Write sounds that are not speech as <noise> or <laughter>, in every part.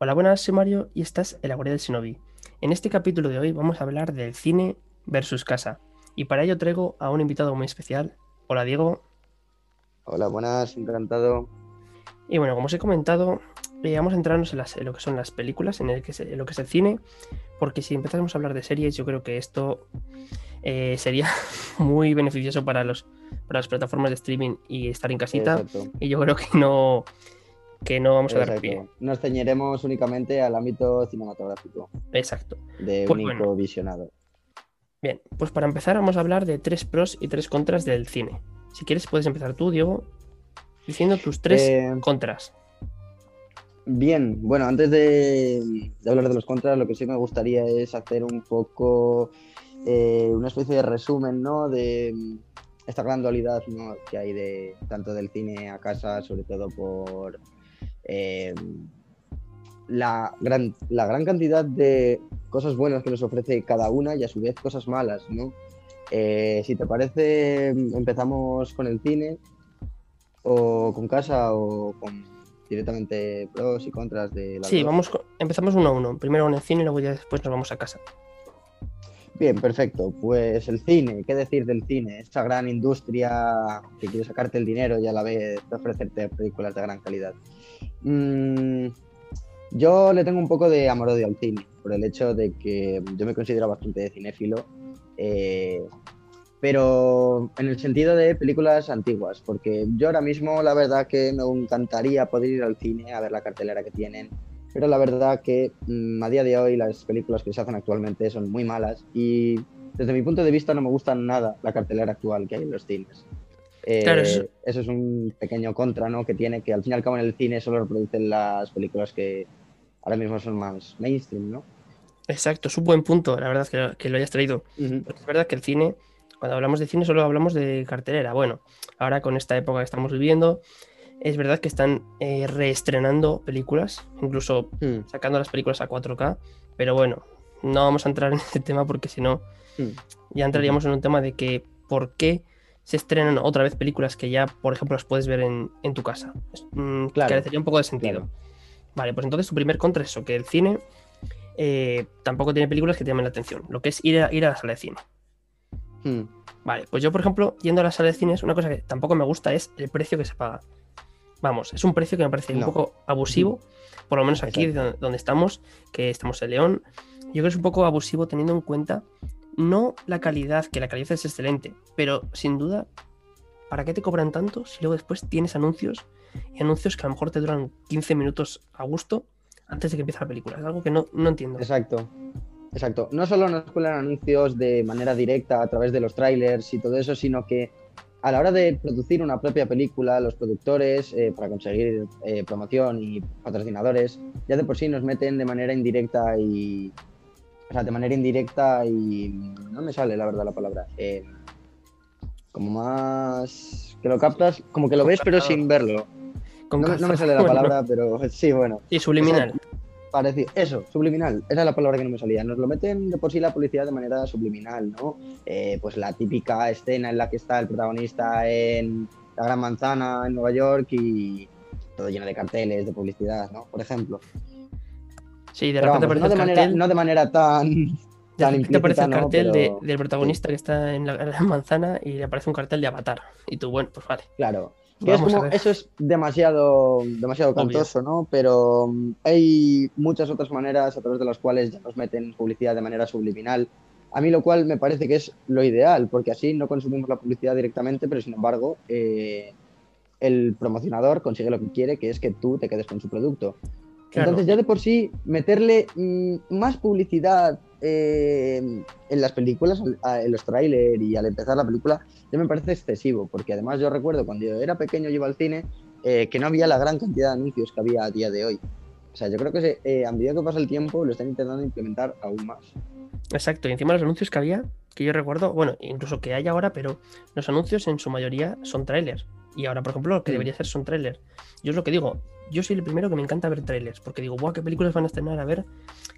Hola, buenas, soy Mario y esta es El Guardia del Shinobi. En este capítulo de hoy vamos a hablar del cine versus casa. Y para ello traigo a un invitado muy especial. Hola, Diego. Hola, buenas, encantado. Y bueno, como os he comentado, eh, vamos a entrarnos en, las- en lo que son las películas, en, el que es- en lo que es el cine, porque si empezásemos a hablar de series, yo creo que esto eh, sería <laughs> muy beneficioso para, los, para las plataformas de streaming y estar en casita. Exacto. Y yo creo que no, que no vamos a dar pie. Nos ceñiremos únicamente al ámbito cinematográfico Exacto. de Pues único bueno. visionado. Bien, pues para empezar vamos a hablar de tres pros y tres contras del cine. Si quieres puedes empezar tú, Diego, diciendo tus tres Eh, contras. Bien, bueno, antes de, de hablar de los contras, lo que sí me gustaría es hacer un poco eh, una especie de resumen, ¿no? De mm, esta gran dualidad, ¿no? que hay de tanto del cine a casa, sobre todo por eh, la gran, la gran cantidad de cosas buenas que nos ofrece cada una y a su vez cosas malas, ¿no? Eh, si te parece, empezamos con el cine o con casa o con directamente pros y contras de las Sí, vamos, empezamos uno a uno. Primero con el cine y luego ya después nos vamos a casa. Bien, perfecto. Pues el cine, ¿qué decir del cine? Esa gran industria que quiere sacarte el dinero y a la vez ofrecerte películas de gran calidad. Mm, yo le tengo un poco de amor-odio al cine, por el hecho de que yo me considero bastante cinéfilo, eh, pero en el sentido de películas antiguas, porque yo ahora mismo la verdad que me encantaría poder ir al cine a ver la cartelera que tienen, pero la verdad que mm, a día de hoy las películas que se hacen actualmente son muy malas y desde mi punto de vista no me gusta nada la cartelera actual que hay en los cines. Eh, Claro, eso- eso es un pequeño contra ¿no? que tiene que al fin y al cabo en el cine solo reproducen las películas que ahora mismo son más mainstream, ¿no? Exacto, es un buen punto, la verdad, que, lo- que lo hayas traído. Porque es verdad que el cine, cuando hablamos de cine, solo hablamos de cartelera. Bueno, ahora con esta época que estamos viviendo, es verdad que están eh, reestrenando películas, incluso Mm, sacando las películas a 4K, pero bueno, no vamos a entrar en <laughs> este tema porque si no, mm. ya entraríamos en un tema de que por qué se estrenan otra vez películas que ya, por ejemplo, las puedes ver en, en tu casa. Mm, Claro, carecería un poco de sentido. claro. Vale, pues entonces tu primer contra es eso, que el cine eh, tampoco tiene películas que te llamen la atención, lo que es ir a, ir a la sala de cine. Mm, Vale, pues yo, por ejemplo, yendo a la sala de cine, una cosa que tampoco me gusta es el precio que se paga. Vamos, es un precio que me parece un poco abusivo, por lo menos aquí donde estamos, que estamos en León. Yo creo que es un poco abusivo teniendo en cuenta no la calidad, que la calidad es excelente, pero sin duda, ¿para qué te cobran tanto si luego después tienes anuncios y anuncios que a lo mejor te duran 15 minutos a gusto antes de que empiece la película? Es algo que no, no entiendo. Exacto. Exacto. No solo nos cuelan anuncios de manera directa a través de los trailers y todo eso, sino que a la hora de producir una propia película, los productores, eh, para conseguir eh, promoción y patrocinadores, ya de por sí nos meten de manera indirecta y. O sea, de manera indirecta y. No me sale la verdad la palabra. eh, como más. Que lo captas, como que lo ves pero sin verlo. No, me- no me calzas. sale la palabra, pero sí, bueno. Sí, subliminal. Parecido. Eso, subliminal. Esa es la palabra que no me salía. Nos lo meten de por sí la publicidad de manera subliminal, ¿no? Eh, pues la típica escena en la que está el protagonista en la Gran Manzana en Nueva York y todo lleno de carteles, de publicidad, ¿no? Por ejemplo. Sí, de Pero repente vamos, aparece no, de el manera, cartel. no de manera tan, De tan repente aparece el ¿no? cartel Pero, de- del protagonista que está en la manzana y le aparece un cartel de Avatar. Y tú, bueno, pues vale. Claro. Es como, eso es demasiado, demasiado cantoso, ¿no? Pero mm, hay muchas otras maneras a través de las cuales ya nos meten publicidad de manera subliminal. A mí lo cual me parece que es lo ideal, porque así no consumimos la publicidad directamente, pero sin embargo eh, el promocionador consigue lo que quiere, que es que tú te quedes con su producto. Claro. Entonces ya de por sí meterle mm, más publicidad eh, en las películas, en los trailers y al empezar la película, ya me parece excesivo, porque además yo recuerdo cuando yo era pequeño y iba al cine eh, que no había la gran cantidad de anuncios que había a día de hoy. O sea, yo creo que se- eh, a medida que pasa el tiempo lo están intentando implementar aún más. Exacto. Y encima los anuncios que había, que yo recuerdo, bueno, incluso que hay ahora, pero los anuncios en su mayoría son trailers. Y ahora, por ejemplo, lo que debería ser son trailers. Yo es lo que digo, yo soy el primero que me encanta ver trailers, porque digo, guau, qué películas van a estrenar a ver,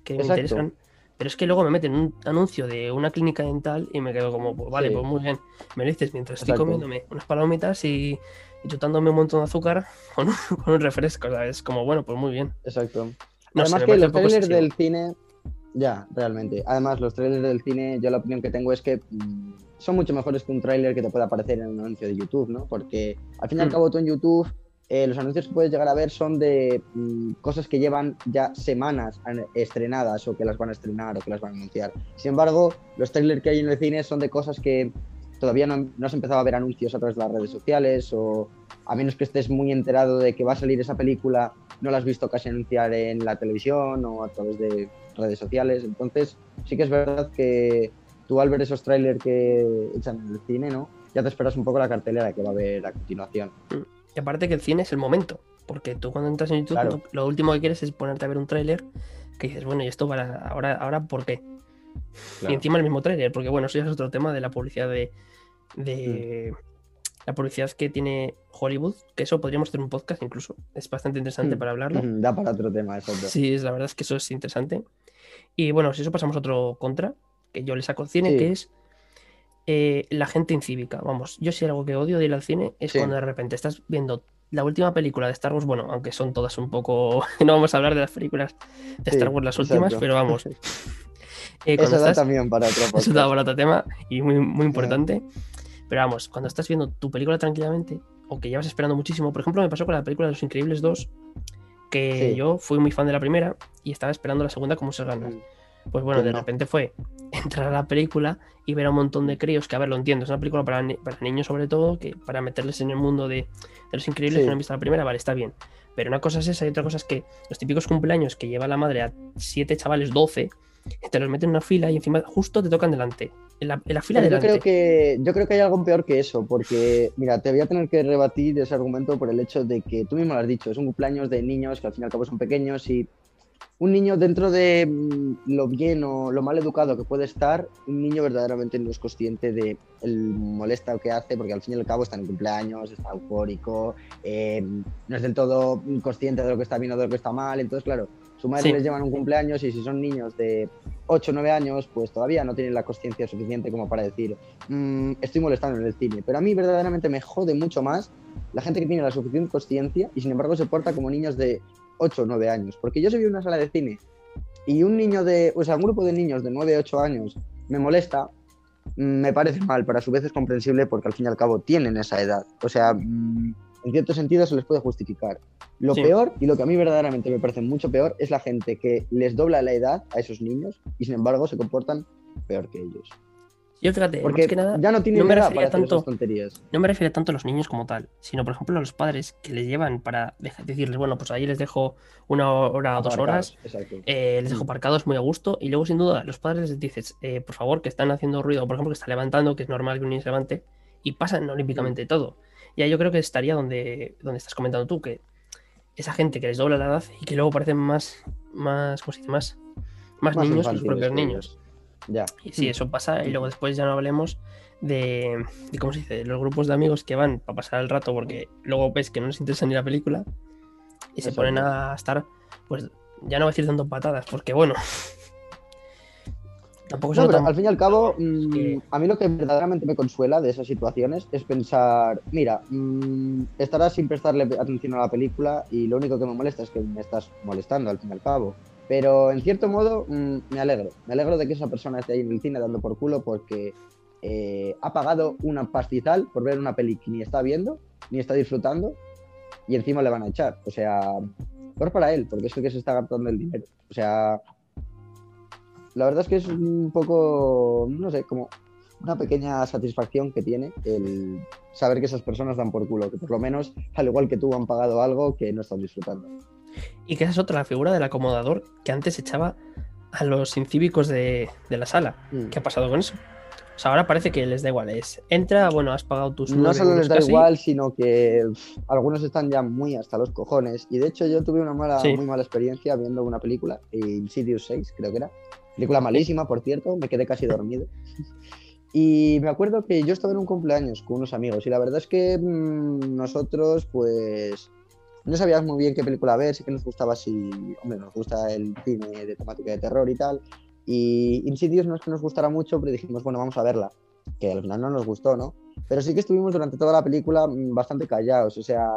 que me interesan. Pero es que luego me meten un anuncio de una clínica dental y me quedo como, pues vale, Sí. pues muy bien. Me lo dices mientras estoy comiéndome unas palomitas y, y chutándome un montón de azúcar <laughs> con un, con un refresco, ¿sabes? Como, bueno, pues muy bien. Exacto. No Además que los trailers del cine, ya, realmente. Además, los trailers del cine, yo la opinión que tengo es que mm, son mucho mejores que un trailer que te pueda aparecer en un anuncio de YouTube, ¿no? Porque al fin y al Mm. cabo tú en YouTube, eh, los anuncios que puedes llegar a ver son de mm, cosas que llevan ya semanas an- estrenadas o que las van a estrenar o que las van a anunciar. Sin embargo, los trailers que hay en el cine son de cosas que todavía no, no has empezado a ver anuncios a través de las redes sociales o a menos que estés muy enterado de que va a salir esa película, no la has visto casi anunciar en la televisión o a través de redes sociales. Entonces, sí que es verdad que tú al ver esos trailers que echan en el cine, ¿no? Ya te esperas un poco la cartelera que va a haber a continuación. Y aparte que el cine es el momento, porque tú cuando entras en YouTube Claro. lo, último que quieres es ponerte a ver un tráiler que dices, bueno, ¿y esto para ahora, ahora por qué? Y encima el mismo tráiler, porque bueno, eso ya es otro tema de la publicidad de, de la publicidad que tiene Hollywood, que eso podríamos hacer un podcast incluso, es bastante interesante Mm. para hablarlo. Ujú, Da para otro tema, exacto. Sí, es, la verdad es que eso es interesante. Y bueno, si eso pasamos a otro contra, que yo le saco al cine, Sí. que es eh, la gente incívica. Vamos, yo sí algo que odio de ir al cine es Sí. cuando de repente estás viendo la última película de Star Wars, bueno, aunque son todas un poco... <laughs> no vamos a hablar de las películas de Sí, Star Wars las últimas, exacto. pero vamos. <laughs> eh, Eso da estás- también para otro <laughs> eso da para otro tema y muy, muy importante. Pero vamos, cuando estás viendo tu película tranquilamente o que llevas esperando muchísimo, por ejemplo, me pasó con la película de Los Increíbles 2, que Sí. yo fui muy fan de la primera y estaba esperando la segunda como se ganas. Pues bueno, Pues de repente fue <laughs> entrar a la película y ver a un montón de críos que, a ver, lo entiendo, es una película para, ni- para niños sobre todo, que para meterles en el mundo de, de los increíbles Sí. que no han visto la primera, vale, está bien. Pero una cosa es esa y otra cosa es que los típicos cumpleaños que lleva la madre a siete chavales, 12, te los meten en una fila y encima justo te tocan delante. En la, en la fila Pero yo delante. creo que yo creo que hay algo peor que eso, porque mira, te voy a tener que rebatir ese argumento por el hecho de que tú mismo lo has dicho, es un cumpleaños de niños que al fin y al cabo son pequeños y un niño dentro de mm, lo bien o lo mal educado que puede estar, un niño verdaderamente no es consciente de el molesta que hace, porque al fin y al cabo está en cumpleaños, está eufórico, eh, no es del todo consciente de lo que está bien o de lo que está mal, entonces claro, su madre Sí. les lleva en un cumpleaños y si son niños de 8 o 9 años, pues todavía no tienen la conciencia suficiente como para decir, "Mm, estoy molestando en el cine. Pero a mí verdaderamente me jode mucho más la gente que tiene la suficiente conciencia y sin embargo se porta como niños de 8 o 9 años. Porque yo a una sala de cine y un niño de, o sea, un grupo de niños de 9 o 8 años me molesta, me parece mal, pero a su vez es comprensible porque al fin y al cabo tienen esa edad. O sea, en cierto sentido se les puede justificar. Lo Sí. peor, y lo que a mí verdaderamente me parece mucho peor, es la gente que les dobla la edad a esos niños y sin embargo se comportan peor que ellos. Yo fíjate, Porque más que nada, ya no tienen no me edad para hacer tanto- esas tonterías. no me refiero tanto a los niños como tal, sino por ejemplo a los padres que les llevan para decirles, bueno, pues ahí les dejo una hora o dos horas, eh, les dejo Mm. aparcados muy a gusto y luego sin duda los padres les dices, eh, por favor, que están haciendo ruido, por ejemplo, que está levantando, que es normal que un niño se levante y pasan olímpicamente todo. Ya yo creo que estaría donde, donde estás comentando tú, que esa gente que les dobla la edad y que luego parecen más, más, ¿cómo se dice? Más, más, Más niños que los propios niños. Ya. Y sí, eso pasa. Y luego después ya no hablemos de, de ¿cómo se dice? De los grupos de amigos que van para pasar el rato porque luego ves que no les interesa ni la película y se ponen a estar, pues ya no voy a decir dando patadas, porque bueno. Tampoco No, son pero tan- al fin y al cabo, mm, a mí lo que verdaderamente me consuela de esas situaciones es pensar, mira, mm, estarás sin prestarle atención a la película y lo único que me molesta es que me estás molestando al fin y al cabo. Pero en cierto modo mm, me alegro, me alegro de que esa persona esté ahí en el cine dando por culo porque eh, ha pagado una pastizal por ver una peli que ni está viendo, ni está disfrutando y encima le van a echar. O sea, peor para él, porque es el que se está gastando el dinero. O sea, la verdad es que es un poco, no sé, como una pequeña satisfacción que tiene el saber que esas personas dan por culo, que por lo menos, al igual que tú, han pagado algo que no están disfrutando. Y que esa es otra, la figura del acomodador que antes echaba a los incívicos de, de la sala. Mm. ¿Qué ha pasado con eso? O sea, ahora parece que les da igual. Es, entra, bueno, has pagado tus No solo les da casi, igual, sino que pff, algunos están ya muy hasta los cojones. Y de hecho yo tuve una mala, Sí. muy mala experiencia viendo una película, Insidious 6 creo que era. Película malísima, por cierto, me quedé casi dormido. <laughs> Y me acuerdo que yo estaba en un cumpleaños con unos amigos y la verdad es que mm, nosotros pues no sabíamos muy bien qué película ver, sí que nos gustaba si, hombre, nos gusta el cine de temática de terror y tal. Y Insidious no es que nos gustara mucho, pero dijimos, bueno, vamos a verla, que al final no nos gustó, ¿no? Pero sí que estuvimos durante toda la película mm, bastante callados, o sea,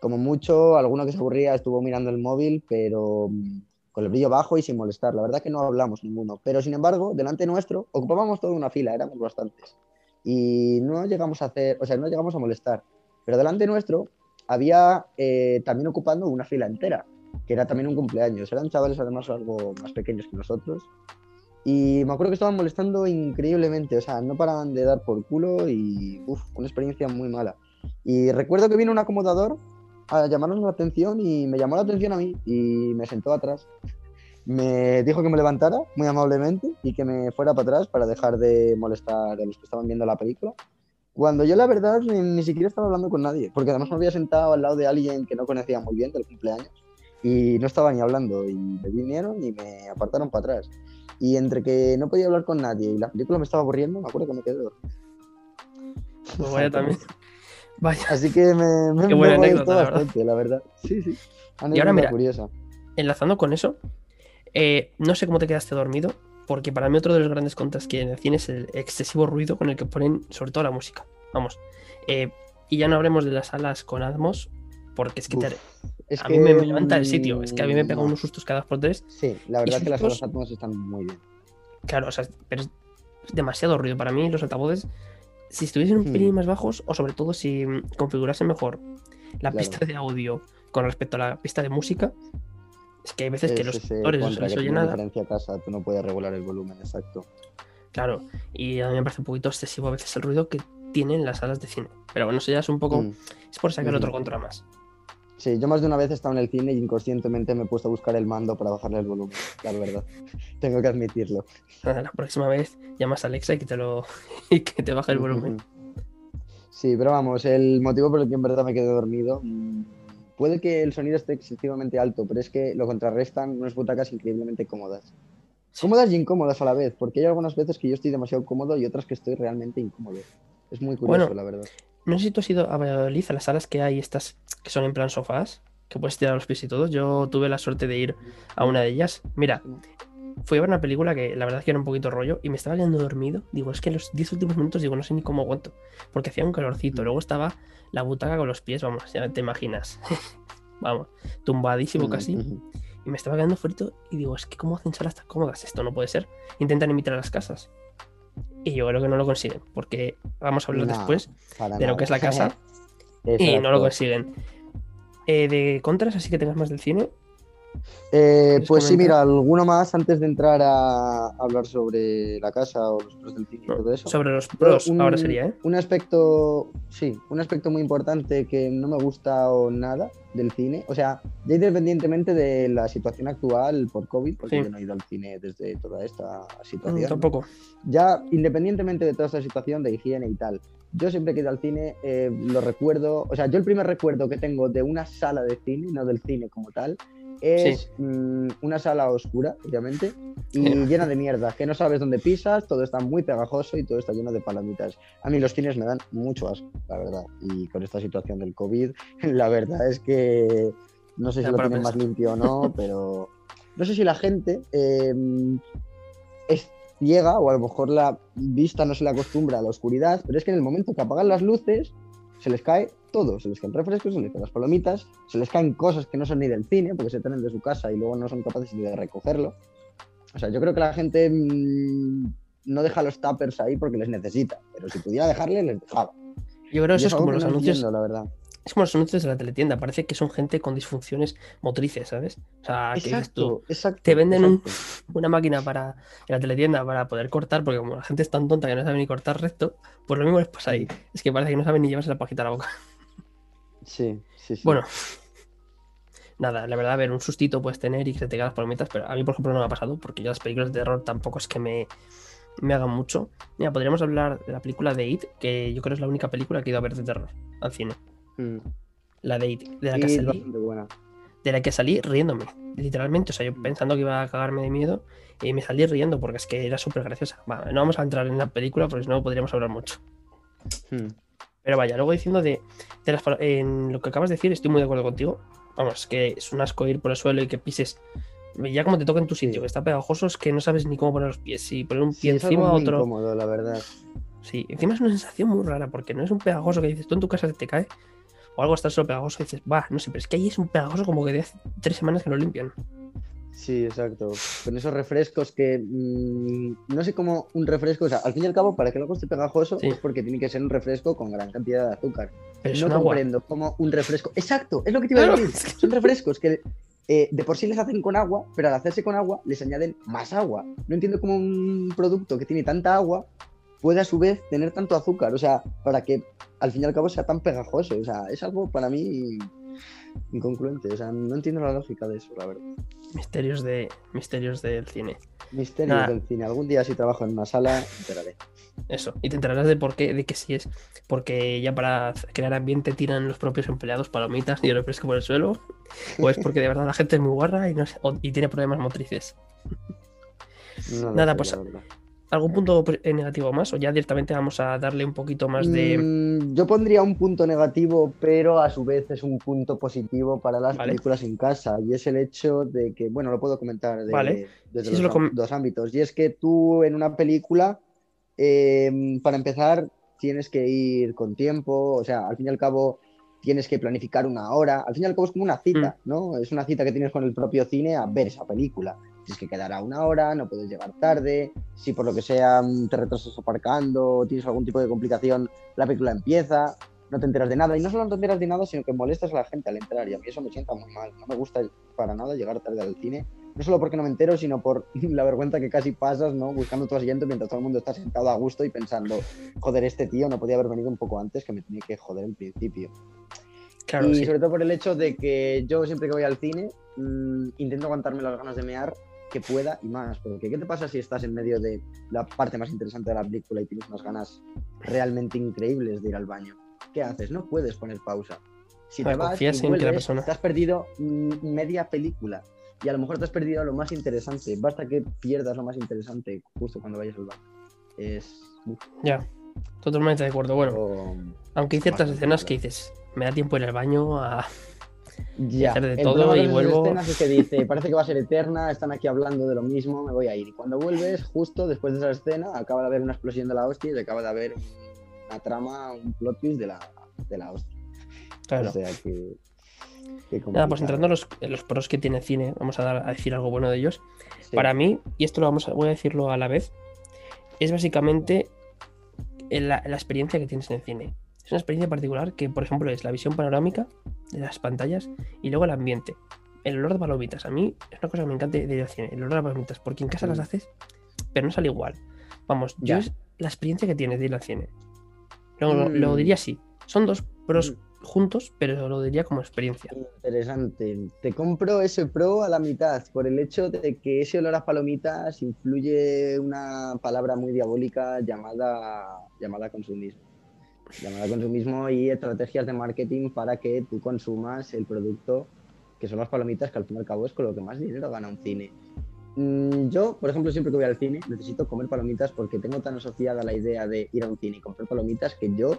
Como mucho, alguno que se aburría estuvo mirando el móvil, pero mm, con el brillo bajo y sin molestar. La verdad que no hablamos ninguno. Pero sin embargo, delante nuestro ocupábamos toda una fila, éramos bastantes. Y no llegamos a hacer, o sea, no llegamos a molestar. Pero delante nuestro había eh, también ocupando una fila entera, que era también un cumpleaños. Eran chavales además algo más pequeños que nosotros. Y me acuerdo que estaban molestando increíblemente, o sea, no paraban de dar por culo y, una experiencia muy mala. Y recuerdo que vino un acomodador a llamarnos la atención y me llamó la atención a mí y me sentó atrás. Me dijo que me levantara muy amablemente y que me fuera para atrás para dejar de molestar a los que estaban viendo la película. Cuando yo la verdad ni, ni siquiera estaba hablando con nadie, porque además me había sentado al lado de alguien que no conocía muy bien del cumpleaños y no estaba ni hablando y me vinieron y me apartaron para atrás. Y entre que no podía hablar con nadie y la película me estaba aburriendo, me acuerdo que me quedé dormido. Pues vaya también. <laughs> Vaya. Así que me, me, Qué buena me anécdota, la verdad. bastante, la verdad. Sí, sí. Y ahora Anécdota mira, curiosa. Enlazando con eso, eh, no sé cómo te quedaste dormido, porque para mí otro de los grandes contras que en el cine es el excesivo ruido con el que ponen sobre todo la música. Vamos. eh, y ya no hablemos de las salas con Atmos, porque es que te- Uf, es a mí me, que, me levanta el sitio. Es que a mí me pega no. unos sustos cada dos por tres. Sí, la verdad esos que las salas Atmos están muy bien. Claro, o sea, pero es demasiado ruido para mí. Los altavoces, si estuviesen un pelín más bajos, o sobre todo si mm, configurasen mejor la Claro. pista de audio con respecto a la pista de música, es que hay veces que los ese actores no se les oye nada. diferencia casa, tú no puedes regular el volumen, exacto. Claro, y a mí me parece un poquito excesivo a veces el ruido que tienen las salas de cine. Pero bueno, eso ya es un poco. Mm. Es por sacar otro contra más. Sí, yo más de una vez he estado en el cine y inconscientemente me he puesto a buscar el mando para bajarle el volumen, la verdad. <laughs> Tengo que admitirlo. La próxima vez llamas a Alexa y que te lo <laughs> y que te baje el volumen. Sí, pero vamos, el motivo por el que en verdad me quedé dormido. mm, Puede que el sonido esté excesivamente alto, pero es que lo contrarrestan unas butacas increíblemente cómodas. Cómodas y incómodas a la vez, porque hay algunas veces que yo estoy demasiado cómodo y otras que estoy realmente incómodo. Es muy curioso, Bueno, la verdad. No sé si tú has ido a Valladolid, a las salas que hay estas que son en plan sofás, que puedes tirar los pies y todo. Yo tuve la suerte de ir a una de ellas. Mira, fui a ver una película que la verdad es que era un poquito rollo y me estaba quedando dormido. Digo, es que en los 10 últimos minutos digo, no sé ni cómo aguanto, porque hacía un calorcito. Luego estaba la butaca con los pies, vamos, ya te imaginas. <laughs> vamos, tumbadísimo Mm, casi. Y me estaba quedando frito y digo, es que ¿cómo hacen salas tan cómodas? Esto no puede ser. Intentan imitar a las casas. Y yo creo que no lo consiguen, porque vamos a hablar No, después de lo que es la casa <laughs> y no lo consiguen. Eh, de contras, así que tengas más del cine. Eh, ¿Quieres pues sí, comentar? mira, alguno más antes de entrar a hablar sobre la casa o los pros del cine y todo eso. Sobre los pros, un- ahora sería, ¿eh? Un aspecto, sí, un aspecto muy importante que no me gusta o nada del cine, o sea, ya independientemente de la situación actual por COVID, porque Sí. yo no he ido al cine desde toda esta Mm, situación, tampoco. ya independientemente de toda esta situación de higiene y tal, yo siempre que he ido al cine eh, lo recuerdo, o sea, yo el primer recuerdo que tengo de una sala de cine, no del cine como tal, es mm, una sala oscura, obviamente, y Sí. llena de mierda, que no sabes dónde pisas, todo está muy pegajoso y todo está lleno de palomitas. A mí los cines me dan mucho asco, la verdad, y con esta situación del COVID, <laughs> la verdad es que no sé si lo tienen más limpio o no, <laughs> pero no sé si la gente eh, es ciega o a lo mejor la vista no se le acostumbra a la oscuridad, pero es que en el momento que apagan las luces se les cae todo, se les caen refrescos, se les caen las palomitas, se les caen cosas que no son ni del cine porque se traen de su casa y luego no son capaces ni de recogerlo. O sea, yo creo que la gente mm, no deja los tuppers ahí porque les necesita, pero si pudiera dejarles, les dejaba. Yo creo que eso es como los anuncios. entiendo, la verdad. Es como los anuncios de la teletienda. Parece que son gente con disfunciones motrices, ¿sabes? O sea, que dices tú, Exacto, exacto. te venden un- exacto. <laughs> una máquina para en la teletienda para poder cortar, porque como la gente es tan tonta que no sabe ni cortar recto, pues lo mismo les pasa ahí. Es que parece que no saben ni llevarse la pajita a la boca. Sí, sí, sí. Bueno, nada, la verdad, a ver, un sustito puedes tener y que se te las palomitas, pero a mí, por ejemplo, no me ha pasado, porque yo las películas de terror tampoco es que me, me hagan mucho. Mira, podríamos hablar de la película de It, que yo creo es la única película que he ido a ver de terror al cine. Mm. La de de la que salí, buena. de la que salí riéndome, literalmente. O sea, yo pensando que iba a cagarme de miedo y me salí riendo porque es que era súper graciosa. No vamos a entrar en la película porque si no podríamos hablar mucho. Mm. Pero vaya, luego diciendo de, de las palo- en lo que acabas de decir, estoy muy de acuerdo contigo. Vamos, que es un asco ir por el suelo y que pises. Ya como te toca en tu sitio, que está pegajoso, es que no sabes ni cómo poner los pies. Si poner un pie encima, muy otro. incómodo, la verdad. Sí, encima es una sensación muy rara, porque no es un pegajoso que dices tú en tu casa te cae. O algo está solo pegajoso y dices, va, no sé, pero es que ahí es un pegajoso como que de hace tres semanas que lo limpian. Sí, exacto. Con esos refrescos que mm, no sé cómo un refresco, o sea, al fin y al cabo, para que luego esté pegajoso Sí. es porque tiene que ser un refresco con gran cantidad de azúcar. Pero no un agua. comprendo cómo un refresco. Exacto, es lo que te iba a decir. Son refrescos que eh, de por sí les hacen con agua, pero al hacerse con agua les añaden más agua. No entiendo cómo un producto que tiene tanta agua puede a su vez tener tanto azúcar. O sea, para que al fin y al cabo sea tan pegajoso. O sea, es algo para mí inconcluente. O sea, no entiendo la lógica de eso, la verdad. Misterios, de, misterios del cine. Misterios Nada. del cine. Algún día si trabajo en una sala, enteraré. Eso. Y te enterarás de por qué, de que sí es. Porque ya para crear ambiente tiran los propios empleados palomitas y refresco por el suelo. O es porque de verdad la gente es muy guarra y, no o- y tiene problemas motrices. <laughs> No Nada, sé, pues. ¿Algún punto eh, negativo más? O ya directamente vamos a darle un poquito más de. Mm, yo pondría un punto negativo, pero a su vez es un punto positivo para las Vale. películas en casa. Y es el hecho de que, bueno, lo puedo comentar de- Vale. desde Sí, los com- dos ámbitos. Y es que tú en una película, eh, para empezar, tienes que ir con tiempo. O sea, al fin y al cabo, tienes que planificar una hora. Al fin y al cabo es como una cita, Mm. ¿no? Es una cita que tienes con el propio cine a ver esa película. Tienes que quedar a una hora, no puedes llegar tarde. Si por lo que sea mm, te retrasas aparcando, tienes algún tipo de complicación, la película empieza, no te enteras de nada. Y no solo no te enteras de nada, sino que molestas a la gente al entrar. Y a mí eso me sienta muy mal. No me gusta para nada llegar tarde al cine. No solo porque no me entero, sino por <laughs> la vergüenza que casi pasas, ¿no? Buscando tu asiento mientras todo el mundo está sentado a gusto y pensando, joder, este tío no podía haber venido un poco antes que me tenía que joder en principio. Claro, y sí. sobre todo por el hecho de que yo siempre que voy al cine mm, intento aguantarme las ganas de mear que pueda y más. Porque ¿qué te pasa si estás en medio de la parte más interesante de la película y tienes unas ganas realmente increíbles de ir al baño? ¿Qué haces? No puedes poner pausa. Si te vas confías y en que la vuelves, persona- te has perdido mm, media película. Y a lo mejor te has perdido lo más interesante. Basta que pierdas lo más interesante justo cuando vayas al baño. Es... Ya. Totalmente de acuerdo. Bueno, o- aunque hay ciertas escenas que dices, me da tiempo ir al baño a. Ya, hacer de el todo problema y vuelvo- escenas es que <laughs> dice, parece que va a ser eterna, están aquí hablando de lo mismo, me voy a ir. Y cuando vuelves, justo después de esa escena, acaba de haber una explosión de la hostia y acaba de haber una trama, un plot twist de la, de la hostia. Claro. O sea que... que Nada, pues entrando en los, en los pros que tiene el cine, vamos a, dar, a decir algo bueno de ellos. Sí. Para mí, y esto lo vamos a, voy a decirlo a la vez, es básicamente la, la experiencia que tienes en el cine. Es una experiencia particular que, por ejemplo, es la visión panorámica de las pantallas y luego el ambiente. El olor de palomitas. A mí es una cosa que me encanta de ir al cine. El olor de palomitas. Porque en casa las Mm. haces, pero no sale igual. Vamos, Ya. yo es la experiencia que tienes de ir al cine. Lo, lo- Mm. lo diría así. Son dos pros Mm. juntos, pero lo diría como experiencia. Interesante. Te compro ese pro a la mitad por el hecho de que ese olor a palomitas influye una palabra muy diabólica llamada, llamada consumismo. Llamada consumismo y estrategias de marketing para que tú consumas el producto que son las palomitas, que al fin y al cabo es con lo que más dinero gana un cine. Mm, Yo, por ejemplo, siempre que voy al cine necesito comer palomitas porque tengo tan asociada la idea de ir a un cine y comprar palomitas que yo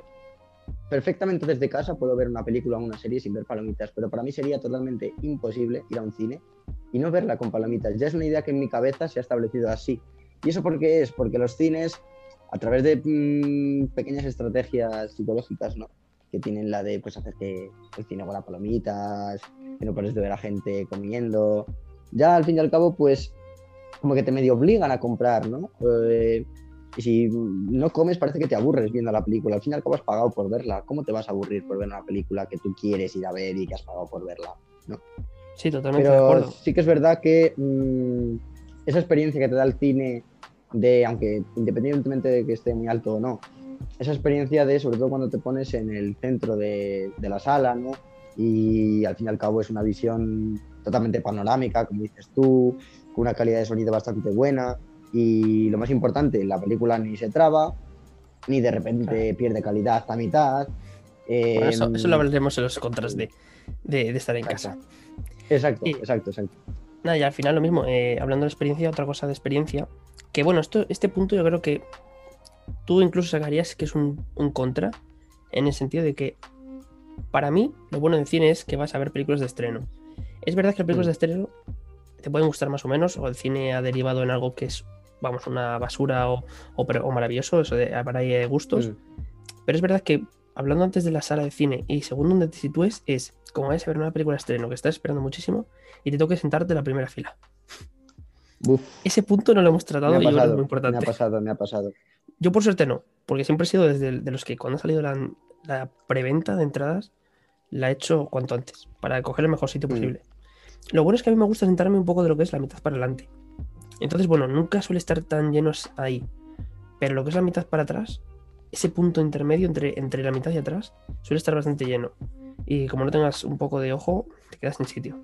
perfectamente desde casa puedo ver una película o una serie sin ver palomitas, pero para mí sería totalmente imposible ir a un cine y no verla con palomitas. Ya es una idea que en mi cabeza se ha establecido así. ¿Y eso por qué es? Porque los cines, a través de mm, pequeñas estrategias psicológicas, ¿no? Que tienen la de pues, hacer que el cine huela a palomitas, que no pares de ver a gente comiendo. Ya al fin y al cabo, pues como que te medio obligan a comprar, ¿no? Eh, y si no comes, parece que te aburres viendo la película. Al fin y al cabo has pagado por verla. ¿Cómo te vas a aburrir por ver una película que tú quieres ir a ver y que has pagado por verla? Sí, totalmente de Pero acuerdo. sí que es verdad que mm, esa experiencia que te da el cine, de aunque independientemente de que esté muy alto o no, esa experiencia de, sobre todo cuando te pones en el centro de, de la sala, ¿no? Y al fin y al cabo es una visión totalmente panorámica, como dices tú, con una calidad de sonido bastante buena. Y lo más importante, la película ni se traba, ni de repente pierde calidad a mitad. Bueno, eso, Em, eso lo hablaremos en los contras de, de- de estar en casa. Exacto. Exacto, Y- exacto, exacto. Nada, y al final lo mismo, eh, hablando de experiencia, otra cosa de experiencia, que bueno, esto, este punto yo creo que tú incluso sacarías que es un, un contra, en el sentido de que para mí lo bueno del cine es que vas a ver películas de estreno. Es verdad que las películas Mm. de estreno te pueden gustar más o menos, o el cine ha derivado en algo que es, vamos, una basura o, o, o maravilloso, eso de, para ahí de gustos. Mm. Pero es verdad que hablando antes de la sala de cine y segundo donde te sitúes, es como vayas a ver una película de estreno que estás esperando muchísimo y te toque sentarte en la primera fila. Uf, Ese punto no lo hemos tratado y yo creo que es muy me ha importante. pasado, me ha pasado. Yo por suerte no, porque siempre he sido desde el- de los que cuando ha salido la, la preventa de entradas, la he hecho cuanto antes, para coger el mejor sitio Mm. posible. Lo bueno es que a mí me gusta sentarme un poco de lo que es la mitad para adelante. Entonces, bueno, nunca suele estar tan llenos ahí. Pero lo que es la mitad para atrás, ese punto intermedio entre, entre la mitad y atrás, suele estar bastante lleno. Y como no tengas un poco de ojo, te quedas sin sitio.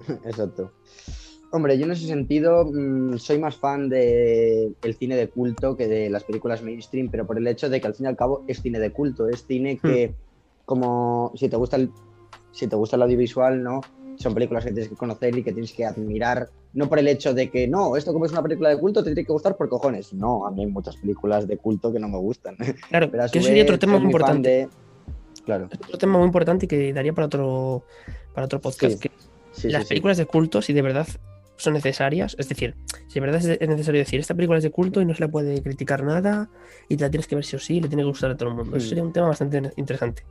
<laughs> Exacto. Hombre, yo en ese sentido mm, soy más fan del cine de culto que de las películas mainstream, pero por el hecho de que al fin y al cabo es cine de culto, es cine que, como si te gusta el, si te gusta el audiovisual, ¿no? Son películas que tienes que conocer y que tienes que admirar, no por el hecho de que no, esto como es una película de culto te tiene que gustar por cojones. No, a mí hay muchas películas de culto que no me gustan. Claro, Pero a que sería otro tema muy importante. de- Claro. Otro tema muy importante y que daría para otro, para otro podcast. Sí. que Sí, las sí. películas de culto, si de verdad son necesarias, es decir, si de verdad es es necesario decir, esta película es de culto y no se la puede criticar nada y te la tienes que ver sí o sí, y le tiene que gustar a todo el mundo. Eso Hmm. sería un tema bastante interesante.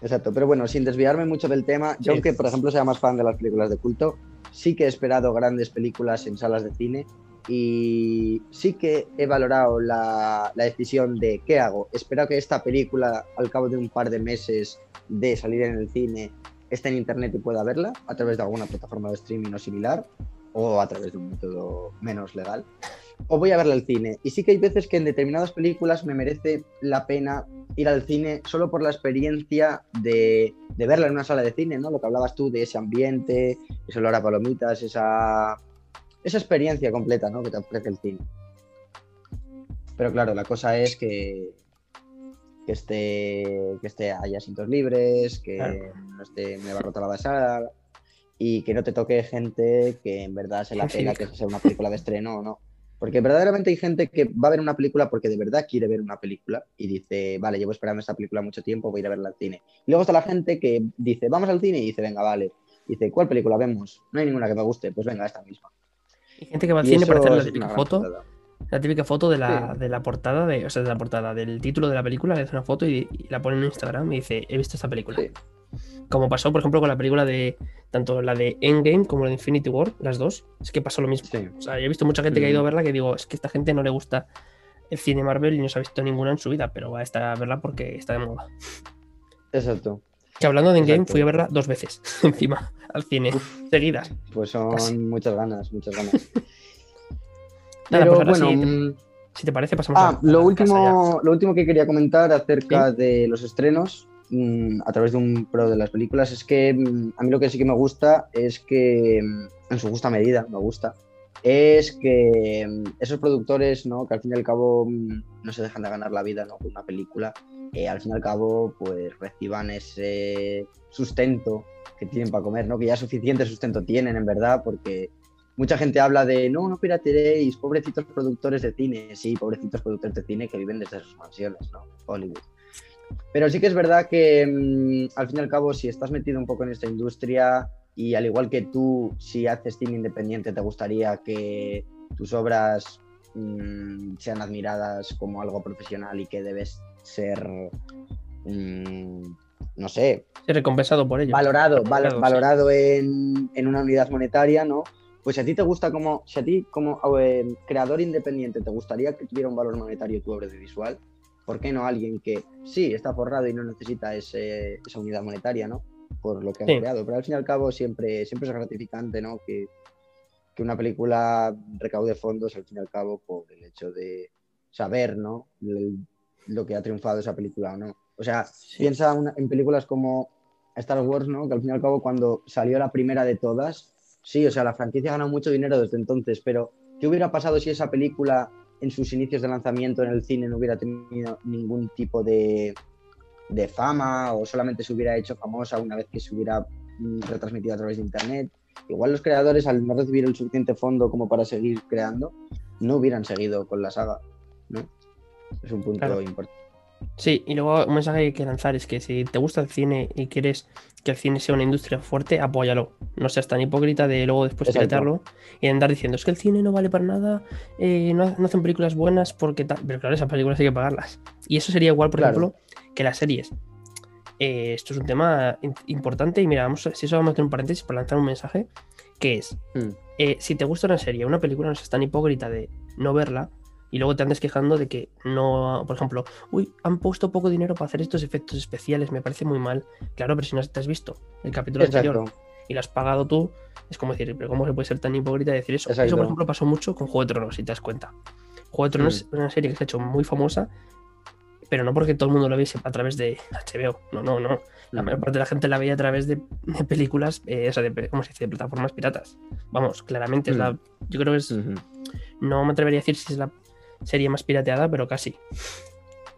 Exacto, pero bueno, sin desviarme mucho del tema, yo aunque por ejemplo sea más fan de las películas de culto, sí que he esperado grandes películas en salas de cine y sí que he valorado la, la decisión de qué hago. Espero que esta película al cabo de un par de meses de salir en el cine esté en internet y pueda verla a través de alguna plataforma de streaming o similar o a través de un método menos legal. O voy a verla al cine. Y sí que hay veces que en determinadas películas me merece la pena ir al cine solo por la experiencia de, de verla en una sala de cine, ¿no? Lo que hablabas tú de ese ambiente, ese olor a palomitas, esa, esa experiencia completa, ¿no? Que te ofrece el cine. Pero claro, la cosa es que, que esté, que esté haya asientos libres, que Claro. no esté muy abarrotada la sala y que no te toque gente que en verdad se la <laughs> Sí. pena que sea una película de estreno o no. Porque verdaderamente hay gente que va a ver una película porque de verdad quiere ver una película y dice, vale, llevo esperando esta película mucho tiempo, voy a ir a verla al cine. Y luego está la gente que dice, vamos al cine y dice, venga, vale. Dice, ¿cuál película vemos? No hay ninguna que me guste, pues venga, esta misma. Hay gente que va al Y cine para hacer la típica foto, la típica foto de la, Sí. de la portada, de, o sea, de la portada, del título de la película, le hace una foto y, y la pone en Instagram y dice, he visto esta película. Sí. Como pasó, por ejemplo, con la película de tanto la de Endgame como la de Infinity War, las dos, es que pasó lo mismo. Sí. O sea, yo he visto mucha gente que ha ido a Mm. verla que digo, es que esta gente no le gusta el cine Marvel y no se ha visto ninguna en su vida, pero va a estar a verla porque está de moda. Exacto. Que hablando de Endgame, Exacto. fui a verla dos veces <laughs> encima, al cine, seguidas. Pues son Casi. muchas ganas, muchas ganas. <laughs> Nada, Pero pues ahora bueno, sí, mm, Si te parece, pasamos Ah, a lo a ya. último, lo último que quería comentar acerca de los estrenos a través de un pro de las películas es que mm, a mí lo que sí que me gusta es que, mm, en su justa medida, me gusta, es que mm, esos productores, ¿no? que al fin y al cabo mm, no se dejan de ganar la vida ¿no? con una película, eh, al fin y al cabo pues reciban ese sustento que tienen para comer, ¿no? que ya suficiente sustento tienen en verdad, porque mucha gente habla de no, no pirateréis, pobrecitos productores de cine. Sí, pobrecitos productores de cine que viven desde sus mansiones, ¿no? Hollywood. Pero sí que es verdad que mm, al fin y al cabo, si estás metido un poco en esta industria y al igual que tú, si haces cine independiente, te gustaría que tus obras mm, sean admiradas como algo profesional y que debes ser, mm, no sé, Sí, recompensado por ello. valorado, val- Valorado, sí. en, en una unidad monetaria, ¿no? Pues si a ti te gusta como, si a ti como eh, creador independiente te gustaría que tuviera un valor monetario tu obra audiovisual, ¿por qué no alguien que sí está forrado y no necesita ese- esa unidad monetaria, ¿no? Por lo que han Sí. creado. Pero al fin y al cabo siempre, siempre es gratificante, ¿no? Que, que una película recaude fondos al fin y al cabo por el hecho de saber, ¿no? El- lo que ha triunfado esa película o no. O sea, Sí. piensa una- en películas como Star Wars, ¿no? Que al fin y al cabo cuando salió la primera de todas, sí, o sea, la franquicia ha ganado mucho dinero desde entonces, pero ¿qué hubiera pasado si esa película en sus inicios de lanzamiento en el cine no hubiera tenido ningún tipo de, de fama o solamente se hubiera hecho famosa una vez que se hubiera mm, retransmitido a través de internet? Igual los creadores, al no recibir el suficiente fondo como para seguir creando, no hubieran seguido con la saga, ¿no? Es un punto Claro. importante. Sí, y luego un mensaje que hay que lanzar es que si te gusta el cine y quieres que el cine sea una industria fuerte, apóyalo. No seas tan hipócrita de luego después Exacto. piratearlo y andar diciendo es que el cine no vale para nada, eh, no, no hacen películas buenas porque tal. Pero claro, esas películas hay que pagarlas. Y eso sería igual, por Claro. ejemplo, que las series. Eh, esto es un tema importante y mira, vamos, a- si eso vamos a hacer un paréntesis para lanzar un mensaje que es Mm. eh, si te gusta una serie, una película, no seas tan hipócrita de no verla y luego te andes quejando de que no, por ejemplo, uy, han puesto poco dinero para hacer estos efectos especiales, me parece muy mal. Claro, pero si no te has visto el capítulo Exacto. anterior y lo has pagado tú, es como decir, pero ¿cómo se puede ser tan hipócrita de decir eso? Eso, por ejemplo, pasó mucho con Juego de Tronos, si te das cuenta. Juego de Tronos Mm. es una serie que se ha hecho muy famosa, pero no porque todo el mundo la viese a través de HBO, no, no, no. La Mm. mayor parte de la gente la veía a través de, de películas, eh, o sea, de, ¿cómo se dice? De plataformas piratas. Vamos, claramente es Mm. la. Yo creo que es. No me atrevería a decir si es la serie más pirateada, pero casi.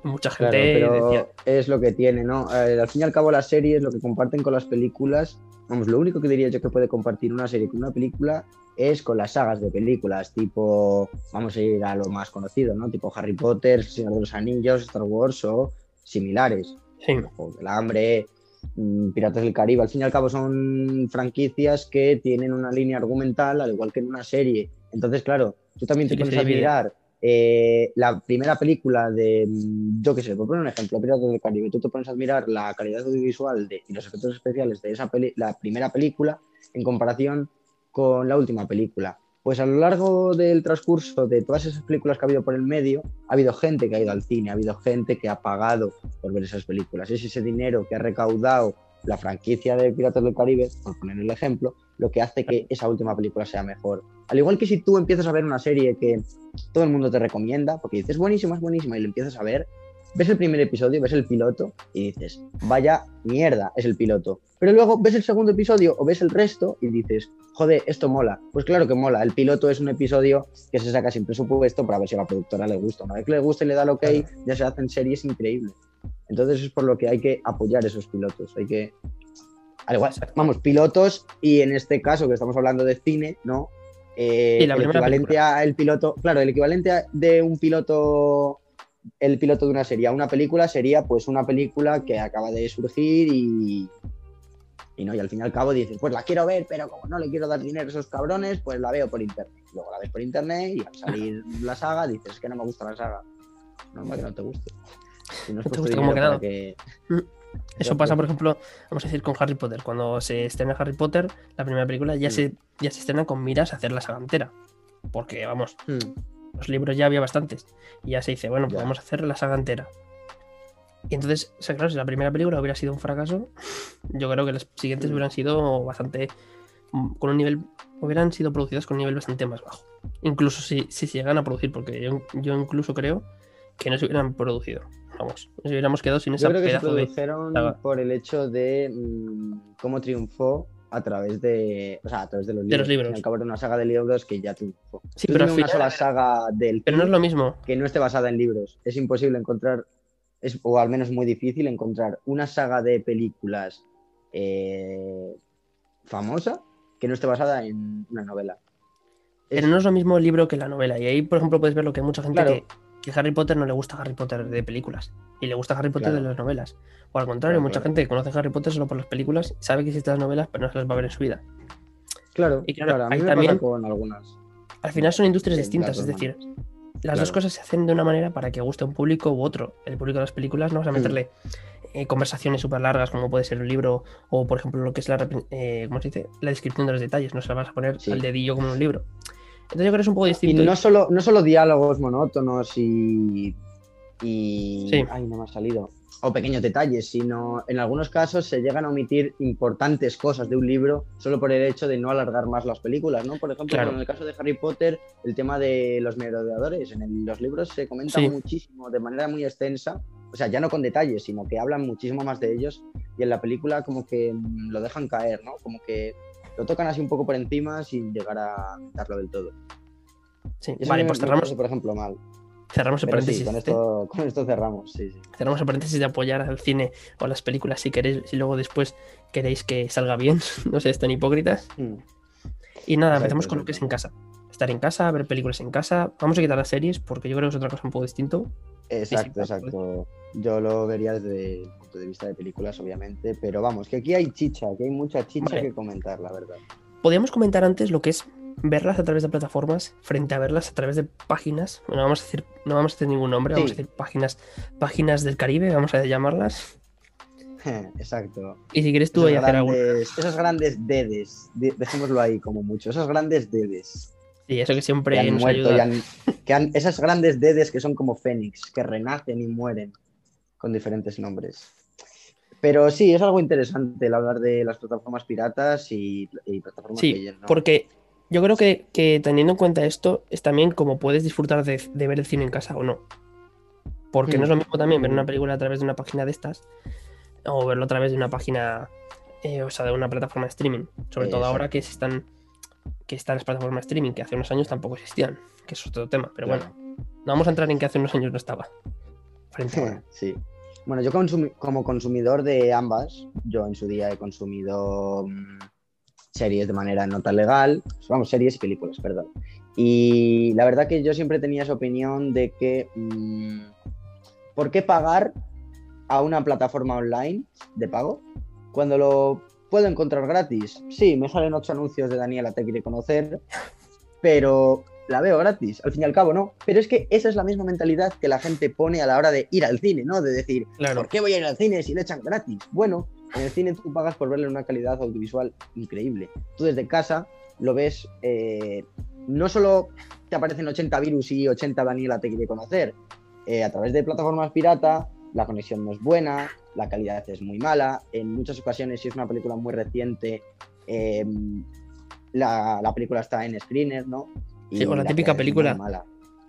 Mucha Claro, gente pero decía. es lo que tiene, ¿no? Eh, al fin y al cabo las series, lo que comparten con las películas, vamos, lo único que diría yo que puede compartir una serie con una película es con las sagas de películas, tipo, vamos a ir a lo más conocido, ¿no? Tipo Harry Potter, Señor de los Anillos, Star Wars o similares. Sí, Juegos del Hambre, mm, Piratas del Caribe. Al fin y al cabo son franquicias que tienen una línea argumental, al igual que en una serie. Entonces, claro, tú también Sí, te que pones a mirar eh, la primera película de, mm, yo qué sé, por poner un ejemplo, Piratas del Caribe, tú te pones a admirar la calidad audiovisual de, y los efectos especiales de esa peli- la primera película en comparación con la última película. Pues a lo largo del transcurso de todas esas películas que ha habido por el medio, ha habido gente que ha ido al cine, ha habido gente que ha pagado por ver esas películas. Es ese dinero que ha recaudado la franquicia de Piratas del Caribe, por poner el ejemplo, lo que hace que esa última película sea mejor. Al igual que si tú empiezas a ver una serie que todo el mundo te recomienda, porque dices, buenísima, es buenísima, y lo empiezas a ver, ves el primer episodio, ves el piloto y dices, vaya mierda, es el piloto. Pero luego ves el segundo episodio o ves el resto y dices, joder, esto mola. Pues claro que mola. El piloto es un episodio que se saca sin presupuesto para ver si a la productora le gusta. Una vez que le gusta y le da el ok, ya se hacen series increíbles. Entonces es por lo que hay que apoyar esos pilotos. Hay que. Al igual, vamos, pilotos y en este caso que estamos hablando de cine, ¿no? Eh, Sí, la el equivalente película. a el piloto, claro, el equivalente a- de un piloto, el piloto de una serie a una película sería pues una película que acaba de surgir y, y no, y al fin y al cabo dices, pues la quiero ver, pero como no le quiero dar dinero a esos cabrones, pues la veo por internet. Luego la ves por internet y al salir <laughs> la saga dices, es que no me gusta la saga. Normal que no te guste. Si no No te gusta que- Eso pasa, por ejemplo, vamos a decir con Harry Potter. Cuando se estrena Harry Potter, la primera película ya, Mm. se, ya se estrena con miras a hacer la saga entera. Porque, vamos, Hmm, los libros ya había bastantes. Y ya se dice, bueno, pues vamos a hacer la saga entera. Y entonces, o sea, claro, si la primera película hubiera sido un fracaso, yo creo que las siguientes Mm. hubieran sido bastante. mm, con un nivel. hubieran sido producidas con un nivel bastante más bajo. Incluso si, si se llegan a producir, porque yo, yo incluso creo que no se hubieran producido. Vamos, nos hubiéramos quedado sin esa Yo creo que se de. produjeron saga. por el hecho de mm, cómo triunfó a través de, o sea, a través de los libros. los libros. Al cabo era una saga de libros que ya triunfó. Sí, Tú pero una sola saga del Pero no es lo mismo. que no esté basada en libros. Es imposible encontrar, es, o al menos muy difícil encontrar una saga de películas eh, famosa que no esté basada en una novela. Es- Pero no es lo mismo el libro que la novela. Y ahí, por ejemplo, puedes ver lo que hay mucha gente Claro. que, que Harry Potter no le gusta Harry Potter de películas. Y le gusta Harry Potter Claro. de las novelas. O al contrario, Claro, mucha claro. gente que conoce Harry Potter solo por las películas, sabe que existen las novelas, pero no se las va a ver en su vida. claro, y claro, a mí ahí me también- pasa con algunas. Al final son industrias distintas, es decir, las dos cosas se hacen de una manera para que guste a un público u otro. El público de las películas no vas a Mm. meterle eh, conversaciones súper largas, como puede ser un libro, o por ejemplo, lo que es la, eh, ¿cómo se dice? la descripción de los detalles, no se la vas a poner Sí. al dedillo como un libro. Entonces yo creo que es un poco Y distinto. no solo, no solo diálogos monótonos y. y Sí. Ay, no me ha salido. O pequeños detalles, sino en algunos casos se llegan a omitir importantes cosas de un libro solo por el hecho de no alargar más las películas, ¿no? Por ejemplo, Claro. en el caso de Harry Potter, el tema de los merodeadores. En el- los libros se comenta Sí. muchísimo, de manera muy extensa. O sea, ya no con detalles, sino que hablan muchísimo más de ellos. Y en la película como que lo dejan caer, ¿no? Como que lo tocan así un poco por encima sin llegar a darlo del todo. Sí. Eso Vale, pues cerramos, por ejemplo, mal. cerramos el Pero sí, paréntesis. con este. esto, con esto cerramos, sí, sí. Cerramos el paréntesis de apoyar al cine o las películas si queréis, si luego después queréis que salga bien, <laughs> no seáis tan hipócritas. Mm. Y nada, Exacto, empezamos con lo que es en casa. Estar en casa, ver películas en casa. Vamos a quitar las series porque yo creo que es otra cosa un poco distinto. Exacto, exacto. Yo lo vería desde punto de vista de películas, obviamente, pero vamos, que aquí hay chicha, que hay mucha chicha Vale. que comentar, la verdad. Podríamos comentar antes lo que es verlas a través de plataformas frente a verlas a través de páginas. Bueno, vamos a decir, no vamos a decir ningún nombre, vamos a decir páginas, páginas del Caribe, vamos a llamarlas. <laughs> Exacto. Y si quieres tú voy a hacer algo. grandes, esos grandes dedes, de- dejémoslo ahí como mucho, esos grandes dedes Sí, eso que que siempre han nos muerto ayuda. y han- que han- esas grandes dedes que son como fénix, que renacen y mueren con diferentes nombres. Pero sí, es algo interesante el hablar de las plataformas piratas y, y plataformas Sí, que ¿no? porque yo creo que, que teniendo en cuenta esto, es también como puedes disfrutar de, de ver el cine en casa o no. Porque no es lo mismo también ver una película a través de una página de estas o verlo a través de una página, eh, o sea, de una plataforma de streaming. Sobre todo ahora que se están que están las plataformas de streaming, que hace unos años tampoco existían, que es otro tema. Pero Claro. bueno, no vamos a entrar en que hace unos años no estaba. Frente a ahora. <laughs> Sí. Bueno, yo como consumidor de ambas, yo en su día he consumido mm, series de manera no tan legal, vamos, series y películas, perdón. Y la verdad que yo siempre tenía esa opinión de que, mm, ¿por qué pagar a una plataforma online de pago cuando lo puedo encontrar gratis? Sí, me salen ocho anuncios de Daniela, te quiere conocer, pero la veo gratis, al fin y al cabo, ¿no? Pero es que esa es la misma mentalidad que la gente pone a la hora de ir al cine, ¿no? De decir, Claro, ¿por qué voy a ir al cine si le echan gratis? Bueno, en el cine tú pagas por verle una calidad audiovisual increíble. Tú desde casa lo ves, eh, no solo te aparecen 80 virus y 80 Daniela te quiere conocer, eh, a través de plataformas pirata la conexión no es buena, la calidad es muy mala, en muchas ocasiones si es una película muy reciente, eh, la, la película está en screener, ¿no? Sí, o la típica película. mala.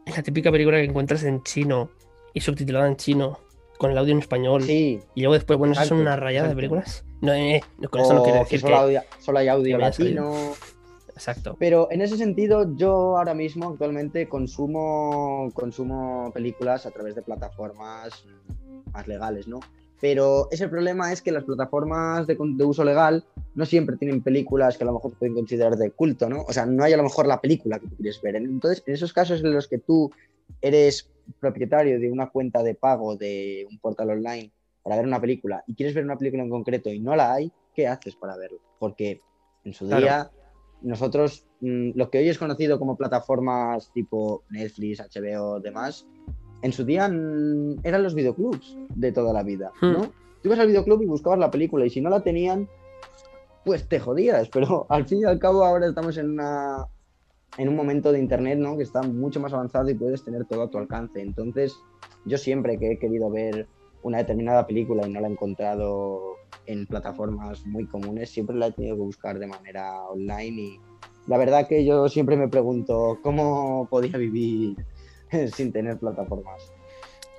la típica película que encuentras en chino y subtitulada en chino, con el audio en español. Sí, Y luego después, bueno, esas son una rayada de películas. No, eh, no, con eso no o quiero que decir solo, que. audio- solo hay audio latino. Exacto. Pero en ese sentido, yo ahora mismo actualmente consumo, consumo películas a través de plataformas más legales, ¿no? Pero ese problema es que las plataformas de, uso legal no siempre tienen películas que a lo mejor se pueden considerar de culto, ¿no? O sea, no hay a lo mejor la película que tú quieres ver. Entonces, en esos casos en los que tú eres propietario de una cuenta de pago de un portal online para ver una película y quieres ver una película en concreto y no la hay, ¿qué haces para verla? Porque en su Claro. día nosotros, mm, lo que hoy es conocido como plataformas tipo Netflix, HBO, demás, en su día mm, eran los videoclubs de toda la vida, Hmm. ¿no? Tú ibas al videoclub y buscabas la película y si no la tenían, pues te jodías, <laughs> pero al fin y al cabo ahora estamos en una en un momento de internet, ¿no? Que está mucho más avanzado y puedes tener todo a tu alcance. Entonces, yo siempre que he querido ver una determinada película y no la he encontrado en plataformas muy comunes, siempre la he tenido que buscar de manera online y la verdad que yo siempre me pregunto cómo podía vivir <laughs> sin tener plataformas.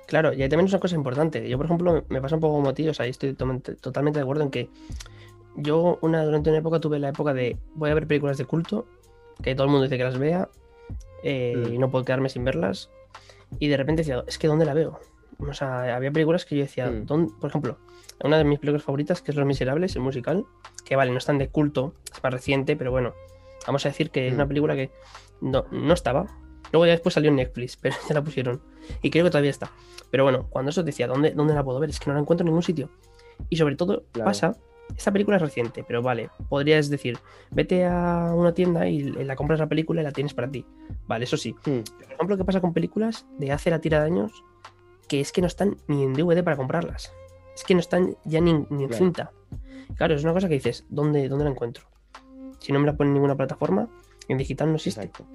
Claro, y ahí también es una cosa importante. Yo, por ejemplo, me pasa un poco como a ti, o sea, ahí estoy totalmente, totalmente de acuerdo en que yo una, durante una época tuve la época de voy a ver películas de culto, que todo el mundo dice que las vea, eh, Mm. y no puedo quedarme sin verlas, y de repente decía, es que ¿dónde la veo? O sea, había películas que yo decía, Mm. ¿dónde? por ejemplo, una de mis películas favoritas, que es Los Miserables, el musical, que vale, no es tan de culto, es más reciente, pero bueno, vamos a decir que es Mm. una película que no, no estaba. Luego ya después salió en Netflix, <laughs> pero ya la pusieron. Y creo que todavía está. Pero bueno, cuando eso decía, ¿dónde, ¿dónde la puedo ver? Es que no la encuentro en ningún sitio. Y sobre todo Claro. pasa, esta película es reciente, pero vale, podrías decir, vete a una tienda y la compras la película y la tienes para ti. Vale, eso sí. Hmm. Por ejemplo, ¿qué pasa con películas de hace la tira de años que es que no están ni en DVD para comprarlas? Es que no están ya ni, en- ni en Claro. cinta. Claro, es una cosa que dices, ¿dónde, ¿dónde la encuentro? Si no me la ponen en ninguna plataforma, en digital no existe. Exacto.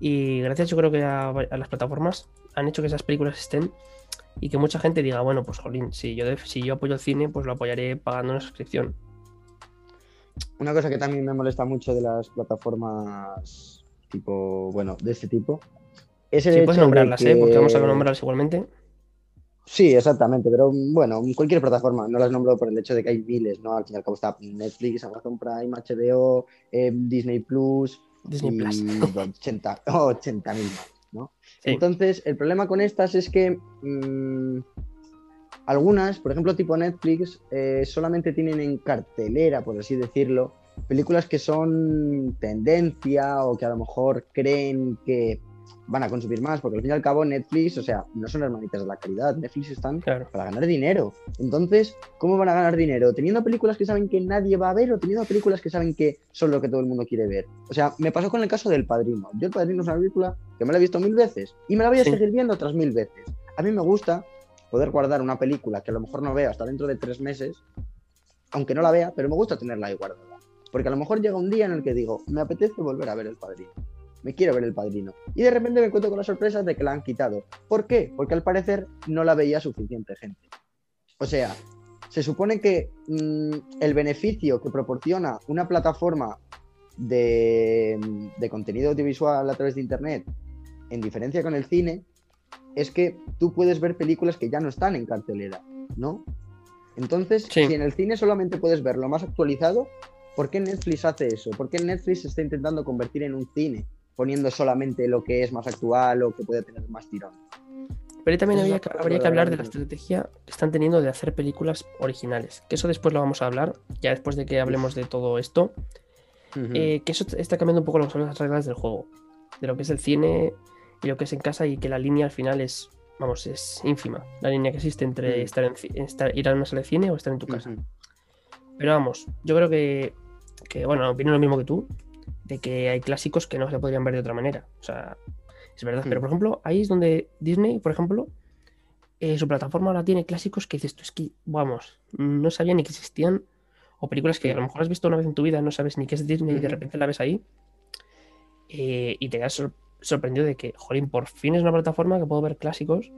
Y gracias yo creo que a, a las plataformas han hecho que esas películas estén y que mucha gente diga, bueno, pues jolín, si yo, si yo apoyo el cine, pues lo apoyaré pagando una suscripción. Una cosa que también me molesta mucho de las plataformas tipo, bueno, de este tipo, es el Sí, hecho puedes de nombrarlas, ¿eh? Porque vamos a nombrarlas igualmente. Sí, exactamente, pero bueno, cualquier plataforma, no las nombro por el hecho de que hay miles, ¿no? Al fin y al cabo está Netflix, Amazon Prime, HBO, eh, Disney Plus Disney Plus. <laughs> 80 80 <laughs> mil más, ¿no? Sí. Entonces, el problema con estas es que mm, algunas, por ejemplo, tipo Netflix, eh, solamente tienen en cartelera, por así decirlo, películas que son tendencia o que a lo mejor creen que van a consumir más, porque al fin y al cabo Netflix, o sea, no son hermanitas de la calidad, Netflix están Claro. para ganar dinero. Entonces, ¿cómo van a ganar dinero? ¿Teniendo películas que saben que nadie va a ver o teniendo películas que saben que son lo que todo el mundo quiere ver? O sea, me pasó con el caso del Padrino. Yo el Padrino es una película que me la he visto mil veces y me la voy a Sí. seguir viendo otras mil veces. A mí me gusta poder guardar una película que a lo mejor no veo hasta dentro de tres meses, aunque no la vea, pero me gusta tenerla ahí guardada. Porque a lo mejor llega un día en el que digo, me apetece volver a ver el Padrino. Me quiero ver el padrino. Y de repente me encuentro con la sorpresa de que la han quitado. ¿Por qué? Porque al parecer no la veía suficiente gente. O sea, se supone que mm, el beneficio que proporciona una plataforma de, de contenido audiovisual a través de Internet, en diferencia con el cine, es que tú puedes ver películas que ya no están en cartelera, ¿no? Entonces, Sí. si en el cine solamente puedes ver lo más actualizado, ¿por qué Netflix hace eso? ¿Por qué Netflix se está intentando convertir en un cine, poniendo solamente lo que es más actual o que puede tener más tirón? Pero también que- habría que hablar la de la estrategia que están teniendo de hacer películas originales. Que eso después lo vamos a hablar, ya después de que hablemos de todo esto. Eh, que eso está cambiando un poco lo que son las reglas del juego. De lo que es el cine y lo que es en casa y que la línea al final es, vamos, es ínfima. La línea que existe entre estar en, estar- ir a una sala de cine o estar en tu casa. Pero vamos, yo creo que, que, bueno, opino lo mismo que tú, de que hay clásicos que no se podrían ver de otra manera. O sea, es verdad. Pero, Mm. por ejemplo, ahí es donde Disney, por ejemplo, eh, su plataforma ahora tiene clásicos que dices tú, es que, vamos, no sabía ni que existían. O películas que a lo mejor has visto una vez en tu vida, no sabes ni qué es Disney y de Ujú. repente la ves ahí. eh, y te das sor- sorprendido de que, jolín, por fin es una plataforma que puedo ver clásicos.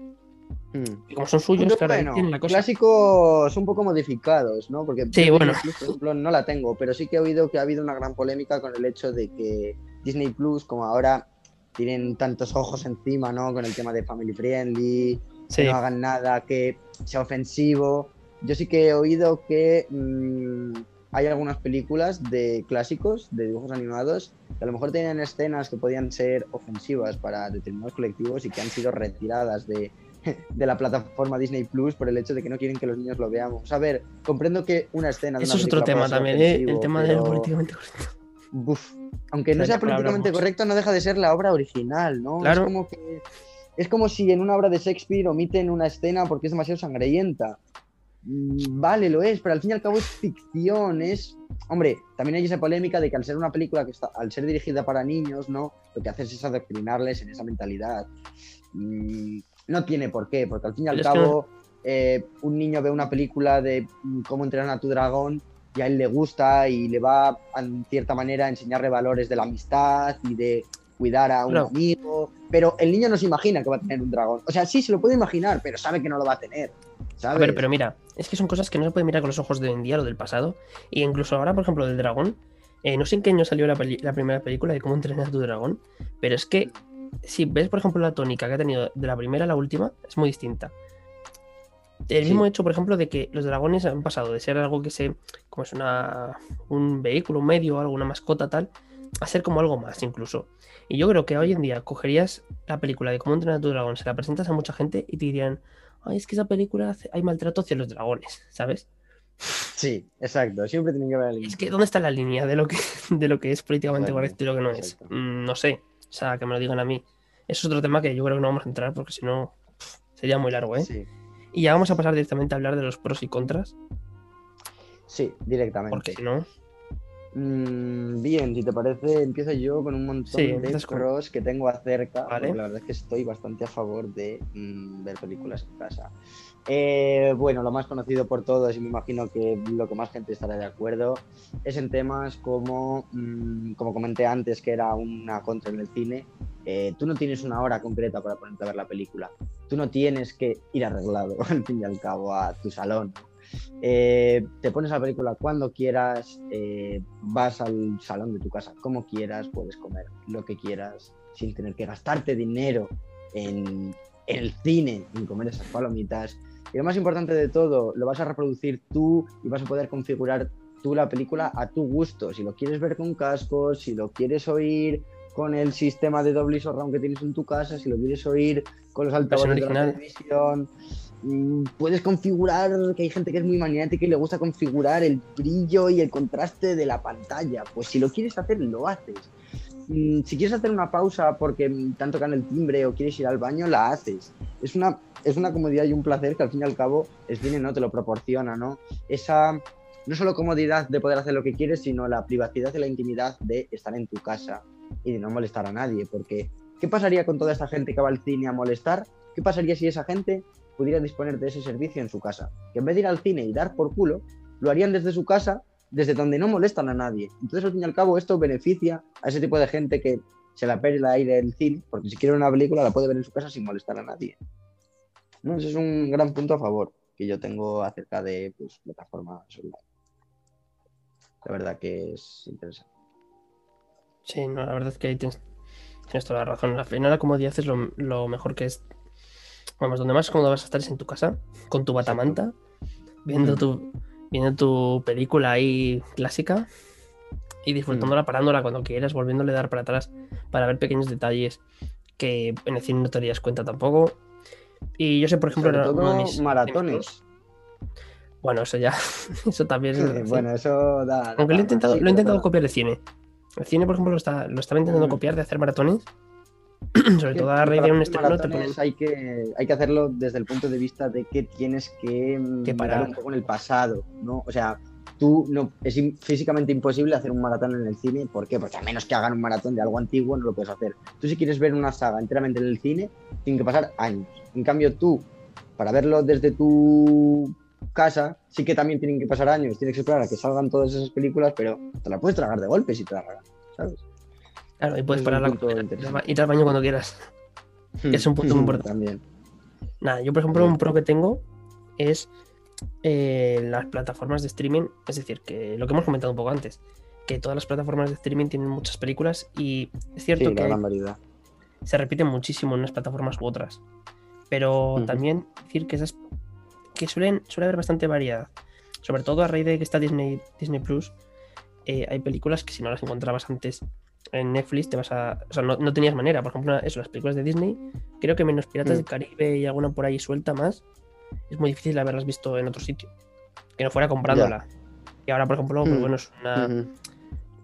Mm. Y como son suyos, claro, bueno, tienen la cosa. clásicos un poco modificados, ¿no? Porque Sí, bueno. Disney Plus, por ejemplo, no la tengo, pero sí que he oído que ha habido una gran polémica con el hecho de que Disney Plus, como ahora tienen tantos ojos encima, ¿no? Con el tema de family friendly, Sí, que no hagan nada que sea ofensivo. Yo sí que he oído que mm, hay algunas películas de clásicos, de dibujos animados, que a lo mejor tenían escenas que podían ser ofensivas para determinados colectivos y que han sido retiradas de, <laughs> de la plataforma Disney Plus por el hecho de que no quieren que los niños lo veamos. A ver, comprendo que una escena... de eso una es otro tema también, ¿eh? El tema pero- políticamente correcto. Buf. Aunque no sea políticamente hablamos. correcto, no deja de ser la obra original, ¿no? Claro. Es como que. Es como si en una obra de Shakespeare omiten una escena porque es demasiado sangrienta. Mm, Vale, lo es, pero al fin y al cabo es ficción, es. Hombre, también hay esa polémica de que al ser una película que está, al ser dirigida para niños, ¿no? Lo que haces es adoctrinarles en esa mentalidad. Mm, No tiene por qué, porque al fin y al que cabo, eh, un niño ve una película de cómo entrenar a tu dragón y a él le gusta y le va, en cierta manera, a enseñarle valores de la amistad y de cuidar a un Claro. amigo. Pero el niño no se imagina que va a tener un dragón. O sea, sí, se lo puede imaginar, pero sabe que no lo va a tener. ¿sabes? A ver, pero mira, es que son cosas que no se pueden mirar con los ojos de hoy en día o del pasado. Y incluso ahora, por ejemplo, del dragón. eh, no sé en qué año salió la primera película de cómo entrenar a tu dragón. Pero es que si ves, por ejemplo, la tónica que ha tenido de la primera a la última, es muy distinta. El Sí. mismo hecho, por ejemplo, de que los dragones han pasado de ser algo que se. como es una. un vehículo, un medio, algo, una mascota, tal, a ser como algo más, incluso. Y yo creo que hoy en día cogerías la película de cómo entrenar a tu dragón, se la presentas a mucha gente y te dirían, ay, es que esa película hace- hay maltrato hacia los dragones, ¿sabes? Sí, exacto. Siempre tienen que ver el Es que ¿dónde está la línea de lo que, <laughs> de lo que es políticamente correcto y lo que no es? exacto. Mm, no sé. O sea, que me lo digan a mí. Eso es otro tema que yo creo que no vamos a entrar porque si no sería muy largo, ¿eh? Sí, Y ya vamos a pasar directamente a hablar de los pros y contras, sí, directamente. porque si no, Mm, bien, si te parece, empiezo yo con un montón Sí, de con- pros que tengo acerca. Vale. porque La verdad es que estoy bastante a favor de mm, ver películas en casa. Eh, bueno, lo más conocido por todos, y me imagino que lo que más gente estará de acuerdo, es en temas como, mm, como comenté antes, que era una contra en el cine. eh, tú no tienes una hora concreta para ponerte a ver la película. Tú no tienes que ir arreglado, <laughs> al fin y al cabo, a tu salón. Eh, te pones la película cuando quieras, vas al salón de tu casa como quieras, puedes comer lo que quieras sin tener que gastarte dinero en el cine, en comer esas palomitas. Y lo más importante de todo, lo vas a reproducir tú y vas a poder configurar tú la película a tu gusto. Si lo quieres ver con cascos, si lo quieres oír con el sistema de doble surround que tienes en tu casa, si lo quieres oír con los altavoces de la televisión, Mm, puedes configurar, que hay gente que es muy maniática y le gusta configurar el brillo y el contraste de la pantalla. Pues si lo quieres hacer, lo haces. Mm, si quieres hacer una pausa porque te han el timbre o quieres ir al baño, la haces. Es una, es una comodidad y un placer que al fin y al cabo el cine no te lo proporciona, ¿no? Esa no solo comodidad de poder hacer lo que quieres, sino la privacidad y la intimidad de estar en tu casa y de no molestar a nadie. Porque, ¿qué pasaría con toda esta gente que va al cine a molestar? ¿Qué pasaría si esa gente pudiera disponer de ese servicio en su casa? Que en vez de ir al cine y dar por culo, lo harían desde su casa, desde donde no molestan a nadie. Entonces, al fin y al cabo, esto beneficia a ese tipo de gente que se la perde el aire del cine, porque si quiere una película la puede ver en su casa sin molestar a nadie. ¿No? Ese es un gran punto a favor que yo tengo acerca de pues, plataformas online. La verdad que es interesante. Sí, no, la verdad es que ahí tienes, tienes toda la razón. Al final, como dices, lo, lo mejor que es. Vamos, donde más cómodo vas a estar es en tu casa, con tu batamanta, viendo tu, viendo tu película ahí clásica y disfrutándola, parándola cuando quieras, volviéndole a dar para atrás para ver pequeños detalles que en el cine no te darías cuenta tampoco. Y yo sé, por ejemplo, Sobre todo mis- maratones. Bueno, eso ya, <laughs> eso también es. sí. bueno, eso da. Aunque lo he intentado, sí, lo he intentado copiar el cine. El cine, por ejemplo, lo, está, lo estaba intentando Mm. copiar de hacer maratones. <clears throat> Sobre todo a raíz de un estreno te ponen. hay que, hay que hacerlo desde el punto de vista de que tienes que, mm, Que parar. un poco en el pasado, ¿no? O sea, tú no es físicamente imposible hacer un maratón en el cine, ¿por qué? Porque a menos que hagan un maratón de algo antiguo no lo puedes hacer. Tú si quieres ver una saga enteramente en el cine, tienen que pasar años. En cambio tú, para verlo desde tu casa, sí que también tienen que pasar años, tienes que esperar a que salgan todas esas películas, pero te la puedes tragar de golpe si te la ¿sabes? Claro, y puedes es un parar la punto ir interesante. ir al baño cuando quieras. Es un punto muy importante. También. Nada, yo por ejemplo un pro que tengo es eh, las plataformas de streaming, es decir, que lo que hemos comentado un poco antes, que todas las plataformas de streaming tienen muchas películas y es cierto Sí, que la variedad. se repiten muchísimo en unas plataformas u otras, pero también decir que esas que suelen suele haber bastante variedad, sobre todo a raíz de que está Disney Disney Plus, eh, hay películas que si no las encontrabas antes en Netflix te vas a, o sea, no, no tenías manera, por ejemplo, eso, las películas de Disney, creo que menos Piratas Mm. del Caribe y alguna por ahí suelta más, es muy difícil haberlas visto en otro sitio, que no fuera comprándola. Y ahora, por ejemplo, pues Mm. bueno, es una,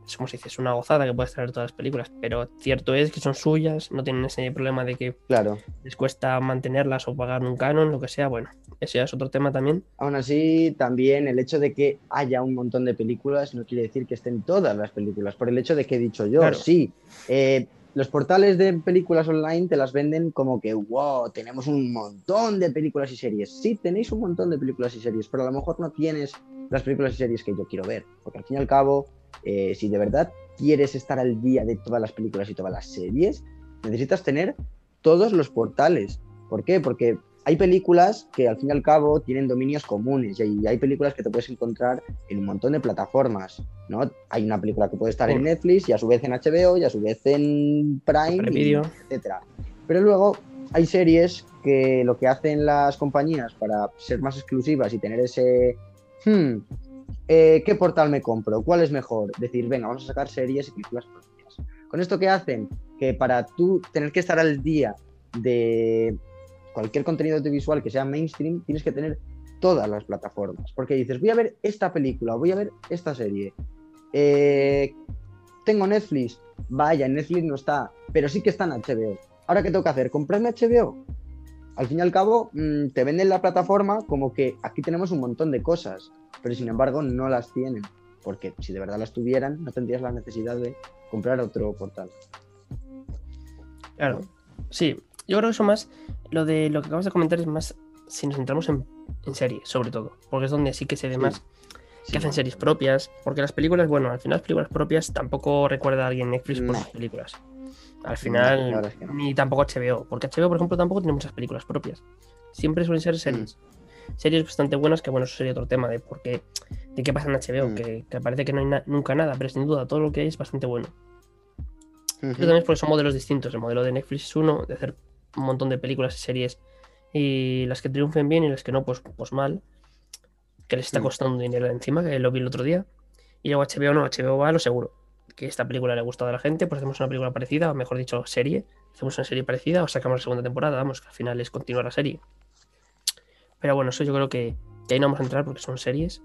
es como se dice, es una gozada que puedes traer todas las películas, pero cierto es que son suyas, no tienen ese problema de que Claro. les cuesta mantenerlas o pagar un canon, lo que sea, bueno, eso ya es otro tema también. Aún así, también el hecho de que haya un montón de películas no quiere decir que estén todas las películas. Por el hecho de que he dicho yo, Claro. sí, eh, los portales de películas online te las venden como que, wow, tenemos un montón de películas y series. Sí, tenéis un montón de películas y series, pero a lo mejor no tienes las películas y series que yo quiero ver. Porque al fin y al cabo, eh, si de verdad quieres estar al día de todas las películas y todas las series, necesitas tener todos los portales. ¿Por qué? Porque hay películas que al fin y al cabo tienen dominios comunes y hay, películas que te puedes encontrar en un montón de plataformas, ¿no? Hay una película que puede estar en Netflix y a su vez en HBO y a su vez en Prime, y etcétera. Pero luego hay series que lo que hacen las compañías para ser más exclusivas y tener ese hmm, eh, ¿qué portal me compro? ¿Cuál es mejor? Decir, venga, vamos a sacar series y películas propias. Con esto que hacen que para tú tener que estar al día de cualquier contenido audiovisual que sea mainstream, tienes que tener todas las plataformas. Porque dices, voy a ver esta película, voy a ver esta serie. Eh, tengo Netflix, vaya, Netflix no está, pero sí que está en HBO. Ahora, ¿qué tengo que hacer? ¿Comprarme HBO? Al fin y al cabo, mm, te venden la plataforma como que aquí tenemos un montón de cosas, pero sin embargo no las tienen. Porque si de verdad las tuvieran, no tendrías la necesidad de comprar otro portal. Claro, sí, yo creo que eso más, lo de lo que acabas de comentar es más si nos centramos en, en series, sobre todo, porque es donde sí que se ve Sí. más que hacen series propias, porque las películas, bueno, al final las películas propias tampoco recuerda a alguien Netflix por No. sus películas. Al final, verdad es que no. ni tampoco HBO, porque HBO, por ejemplo, tampoco tiene muchas películas propias. Siempre suelen ser series. Mm. Series bastante buenas, que bueno, eso sería otro tema de por qué, de qué pasa en HBO, Mm. que, que parece que no hay na- nunca nada, pero sin duda todo lo que hay es bastante bueno. Pero también es porque son modelos distintos. El modelo de Netflix es uno, de hacer un montón de películas y series y las que triunfen bien y las que no, pues, pues mal. Que les está Mm. costando dinero encima, que lo vi el otro día. Y luego HBO no, HBO va a lo seguro. Que esta película le ha gustado a la gente, pues hacemos una película parecida, o mejor dicho, serie. Hacemos una serie parecida o sacamos la segunda temporada, vamos, que al final es continuar la serie. Pero bueno, eso yo creo que, que ahí no vamos a entrar porque son series.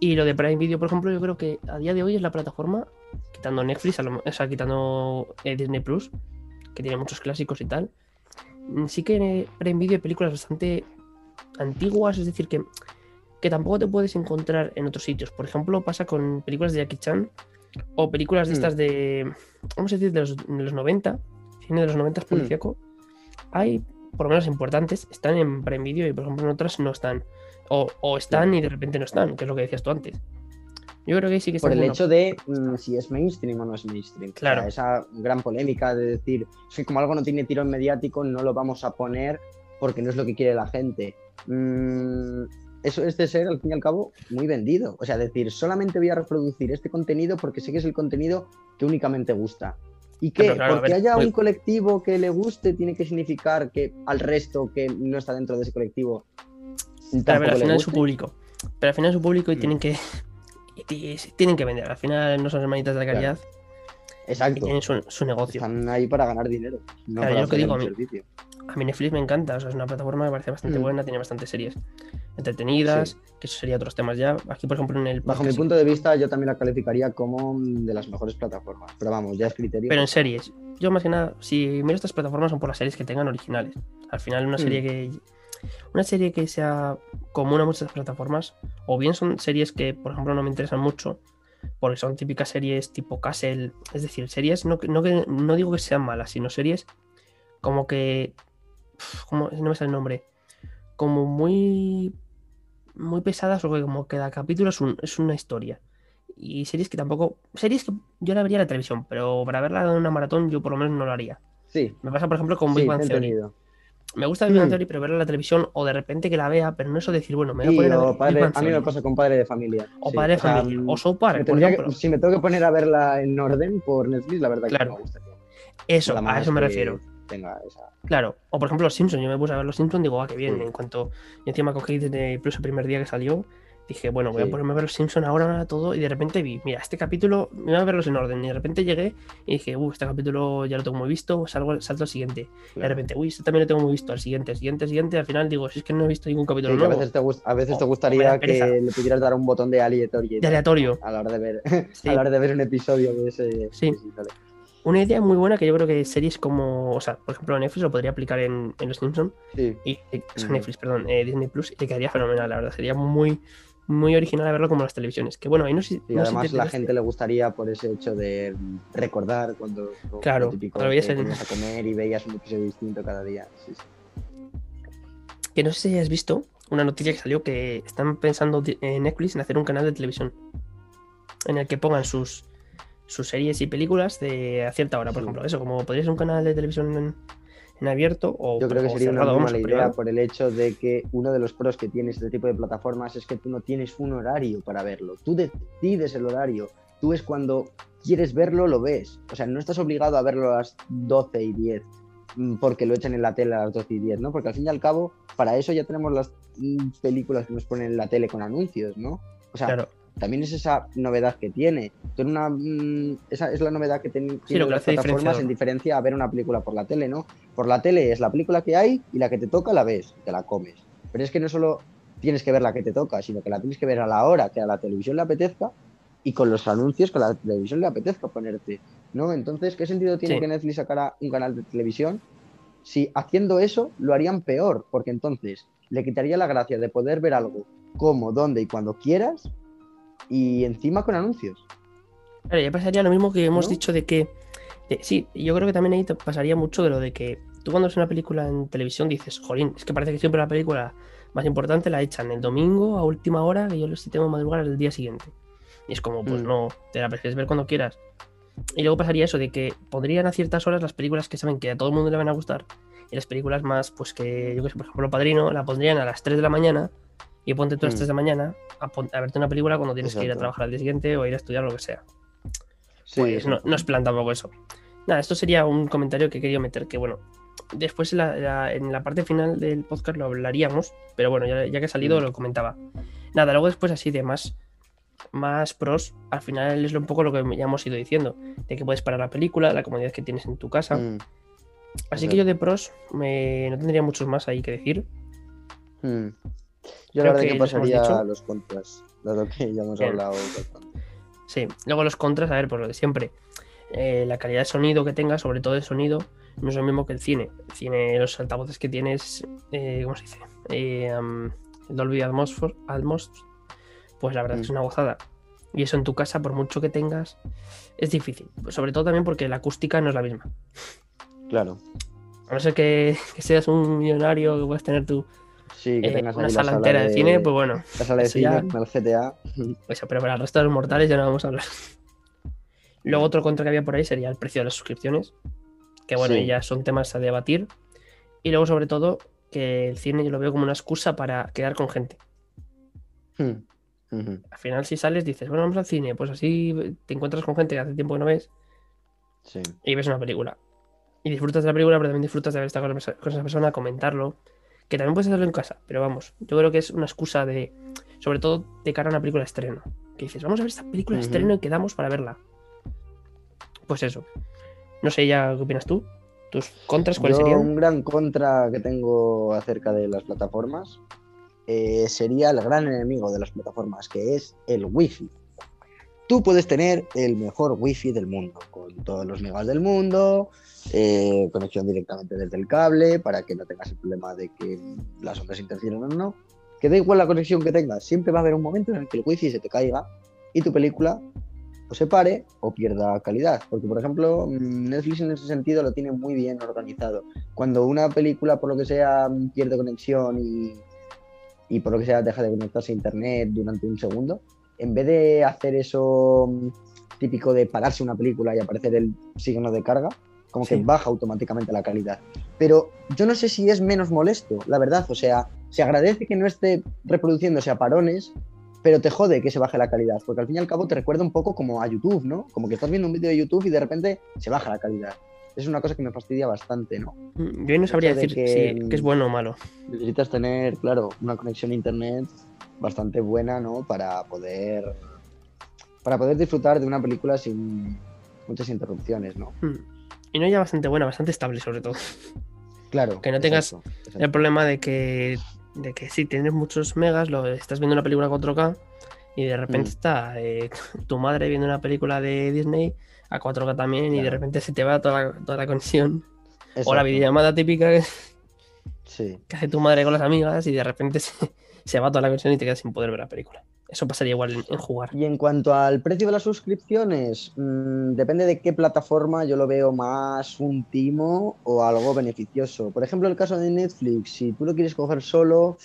Y lo de Prime Video, por ejemplo, yo creo que a día de hoy es la plataforma quitando Netflix, o sea, quitando eh, Disney Plus, que tiene muchos clásicos y tal. Mm, Sí que hay películas bastante antiguas, es decir, que, que tampoco te puedes encontrar en otros sitios. Por ejemplo, pasa con películas de Jackie Chan o películas de Mm. estas de, vamos a decir, de los, de los 90, cine de los 90 Mm. policíaco. Hay, por lo menos importantes, están en Prime Video y, por ejemplo, en otras no están. O, o están y de repente no están, que es lo que decías tú antes. Yo creo que sí que Por el bueno. hecho de mm, si es mainstream o no es mainstream. O sea, Claro. esa gran polémica de decir, es que como algo no tiene tirón mediático, no lo vamos a poner porque no es lo que quiere la gente. Mm, eso es de ser, al fin y al cabo, muy vendido. O sea, decir, solamente voy a reproducir este contenido porque sé que es el contenido que únicamente gusta. Y que claro, porque ver, haya muy- un colectivo que le guste, tiene que significar que al resto que no está dentro de ese colectivo Pero, al final es su público. Pero al final es su público y Mm. tienen que. Y- tienen que vender. Al final no son hermanitas de la Claro. calidad y Exacto. tienen su, su negocio. Están ahí para ganar dinero, no Claro, para yo que digo, a mí- servicio. A mí Netflix me encanta, o sea, es una plataforma que me parece bastante Mm. buena, tiene bastantes series entretenidas, que eso sería otros temas ya. Aquí, por ejemplo, en el Bajo mi punto de vista, yo también la calificaría como de las mejores plataformas. Pero vamos, ya es criterio. Pero en series, yo más que nada, si miro estas plataformas son por las series que tengan originales. Al final, una Mm. serie que. Una serie que sea común a muchas plataformas, o bien son series que, por ejemplo, no me interesan mucho, porque son típicas series tipo Castle, es decir, series, no, que- no, no digo que sean malas, sino series como que. uf, ¿Cómo? No me sale el nombre. Como muy. Muy pesadas, o que como que cada capítulo es, un- es una historia. Y series que tampoco. Series que yo la vería en la televisión, pero para verla en una maratón yo por lo menos no lo haría. sí, Me pasa, por ejemplo, con sí, Big te Bang he Theory. entendido. Me gusta Bang Mm. Theory, pero verla en la televisión o de repente que la vea, pero no eso de decir, bueno, me voy a Sí, poner a ver o Big padre- Bang a mí me Theory. pasa con Padre de Familia. O sí. Padre de Familia. mm, O South Park, por que- si me tengo que poner a verla en orden por Netflix, la verdad Claro. que no me gustaría. Eso, a eso me refiero. Tenga esa. Claro. O por ejemplo, Los Simpsons. Yo me puse a ver Los Simpsons digo, ah, qué bien. Sí. En cuanto. Y encima cogí desde el primer día que salió. Dije, bueno, voy Sí. a ponerme a ver Los Simpsons ahora todo. Y de repente vi, mira, este capítulo, me voy a verlos en orden. Y de repente llegué y dije, uh, este capítulo ya lo tengo muy visto. Salgo, salto al siguiente. Y de repente, uy, este también lo tengo muy visto. Al siguiente, siguiente, siguiente. Al final digo, si es que no he visto ningún capítulo Sí, a nuevo. veces te, gust- a veces te o me gustaría que le pudieras dar un botón de aleatorio De aleatorio. a la hora de ver, <laughs> Sí. a la hora de ver un episodio de ese. Sí. Una idea muy buena que yo creo que series como, o sea, por ejemplo, Netflix lo podría aplicar en, en Los Simpsons. Sí. Y, y- o sea. Netflix, perdón, eh, Disney Plus, y te quedaría fenomenal, la verdad. Sería muy, muy original a verlo como las televisiones. Que bueno, ahí no sé, Y no sé si además te la gente le gustaría por ese hecho de recordar cuando Claro, típico cuando veías en- a comer y veías un episodio distinto cada día. Sí, sí. Que no sé si has visto una noticia que salió que están pensando en Netflix en hacer un canal de televisión en el que pongan sus, sus series y películas de a cierta hora, por Sí. ejemplo. Eso, como podría ser un canal de televisión en, en abierto o, Yo creo que sería una cerrado, mala idea privado. por el hecho de que uno de los pros que tiene este tipo de plataformas es que tú no tienes un horario para verlo. Tú decides el horario. Tú es cuando quieres verlo, lo ves. O sea, no estás obligado a verlo a las 12 y 10 mm, porque lo echan en la tele a las 12 y 10, ¿no? Porque al fin y al cabo, para eso ya tenemos las mm, películas que nos ponen en la tele con anuncios, ¿no? O sea, Claro, también es esa novedad que tiene. Tiene una, mm, esa es la novedad que ten- lo tienen que las plataformas en diferencia a ver una película por la tele, ¿no? Por la tele es la película que hay y la que te toca la ves, te la comes. Pero es que no solo tienes que ver la que te toca, sino que la tienes que ver a la hora que a la televisión le apetezca y con los anuncios que a la televisión le apetezca ponerte, ¿no? Entonces, ¿qué sentido tiene Sí. que Netflix sacara un canal de televisión si haciendo eso lo harían peor? Porque entonces le quitaría la gracia de poder ver algo como, dónde y cuando quieras y encima con anuncios. Claro, ya pasaría lo mismo que hemos ¿No? dicho de que. de- sí, yo creo que también ahí te pasaría mucho de lo de que tú cuando ves una película en televisión dices, jolín, es que parece que siempre la película más importante la echan el domingo a última hora y yo lo tengo madrugar el día siguiente. Y es como, pues Mm. no, te la prefieres ver cuando quieras. Y luego pasaría eso de que pondrían a ciertas horas las películas que saben que a todo el mundo le van a gustar y las películas más, pues que, yo que sé, por ejemplo, Padrino, la pondrían a las 3 de la mañana y ponte tú a las Mm. 3 de la mañana a, a verte una película cuando tienes que ir a trabajar al día siguiente o ir a estudiar o lo que sea. Sí, Pues no, no es plan tampoco eso. Nada, esto sería un comentario que quería meter, que bueno, después en la, la- en la parte final del podcast lo hablaríamos, pero bueno, ya, ya que ha salido Mm. lo comentaba. Nada, luego después así de más, más pros, al final es un poco lo que ya hemos ido diciendo, de que puedes parar la película, la comodidad que tienes en tu casa. Mm, Así que yo de pros me, no tendría muchos más ahí que decir. mm. Yo Creo la verdad que que pasaría a los contras, dado que ya hemos Bien. hablado bastante. Sí, luego los contras, a ver, por lo de siempre. Eh, la calidad de sonido que tenga, sobre todo de sonido, no es lo mismo que el cine. El cine, los altavoces que tienes, eh, ¿cómo se dice? Eh, um, Dolby Atmos, Atmos, pues la verdad Mm. es una gozada. Y eso en tu casa, por mucho que tengas, es difícil. Sobre todo también porque la acústica no es la misma. Claro. A no ser que, <laughs> que seas un millonario, que puedas tener tu Sí, que eh, tengas una sala entera de, cine, pues bueno, La sala de cine, ya- el GTA. Eso, pero para el resto de los mortales ya no vamos a hablar. Luego otro contra que había por ahí sería el precio de las suscripciones, que bueno, Sí. ya son temas a debatir. Y luego sobre todo que el cine yo lo veo como una excusa para quedar con gente. Hmm. Al final si sales dices, bueno, vamos al cine, pues así te encuentras con gente que hace tiempo que no ves Sí. y ves una película. Y disfrutas de la película, pero también disfrutas de haber estado con esa persona, comentarlo. Que también puedes hacerlo en casa, pero vamos, yo creo que es una excusa de, sobre todo de cara a una película de estreno. Que dices, vamos a ver esta película de Ujú. estreno y quedamos para verla. Pues eso. No sé ya qué opinas tú. ¿Tus contras cuáles Yo, serían? un gran contra que tengo acerca de las plataformas eh, sería el gran enemigo de las plataformas, que es el wifi. Tú puedes tener el mejor wifi del mundo, con todos los megas del mundo, eh, conexión directamente desde el cable, para que no tengas el problema de que las ondas interfieren o no. Que da igual la conexión que tengas, siempre va a haber un momento en el que el wifi se te caiga y tu película o se pare o pierda calidad. Porque, por ejemplo, mm, Netflix en ese sentido lo tiene muy bien organizado. Cuando una película, por lo que sea, pierde conexión y, y por lo que sea deja de conectarse a internet durante un segundo, en vez de hacer eso mm, típico de pararse una película y aparecer el signo de carga, como que Sí. baja automáticamente la calidad. Pero yo no sé si es menos molesto, la verdad. O sea, se agradece que no esté reproduciéndose a parones, pero te jode que se baje la calidad, porque al fin y al cabo te recuerda un poco como a YouTube, ¿no? Como que estás viendo un vídeo de YouTube y de repente se baja la calidad. Es una cosa que me fastidia bastante, ¿no? Mm, Yo no sabría de decir que, si- que es bueno o malo. Necesitas tener, claro, una conexión a internet bastante buena, ¿no? Para poder para poder disfrutar de una película sin muchas interrupciones, ¿no? Mm. Y no ya bastante buena, bastante estable sobre todo. Claro. Que no tengas exacto, exacto. El problema de que, de que si tienes muchos megas, lo, estás viendo una película 4K y de repente Mm. está eh, <laughs> tu madre viendo una película de Disney a 4K también y de repente se te va toda la, toda la conexión. O la videollamada típica que, Sí. que hace tu madre con las amigas y de repente se, se va toda la conexión y te quedas sin poder ver la película. Eso pasaría igual en, en jugar. Y en cuanto al precio de las suscripciones, mm, depende de qué plataforma yo lo veo más un timo o algo beneficioso. Por ejemplo, el caso de Netflix, si tú lo quieres coger solo,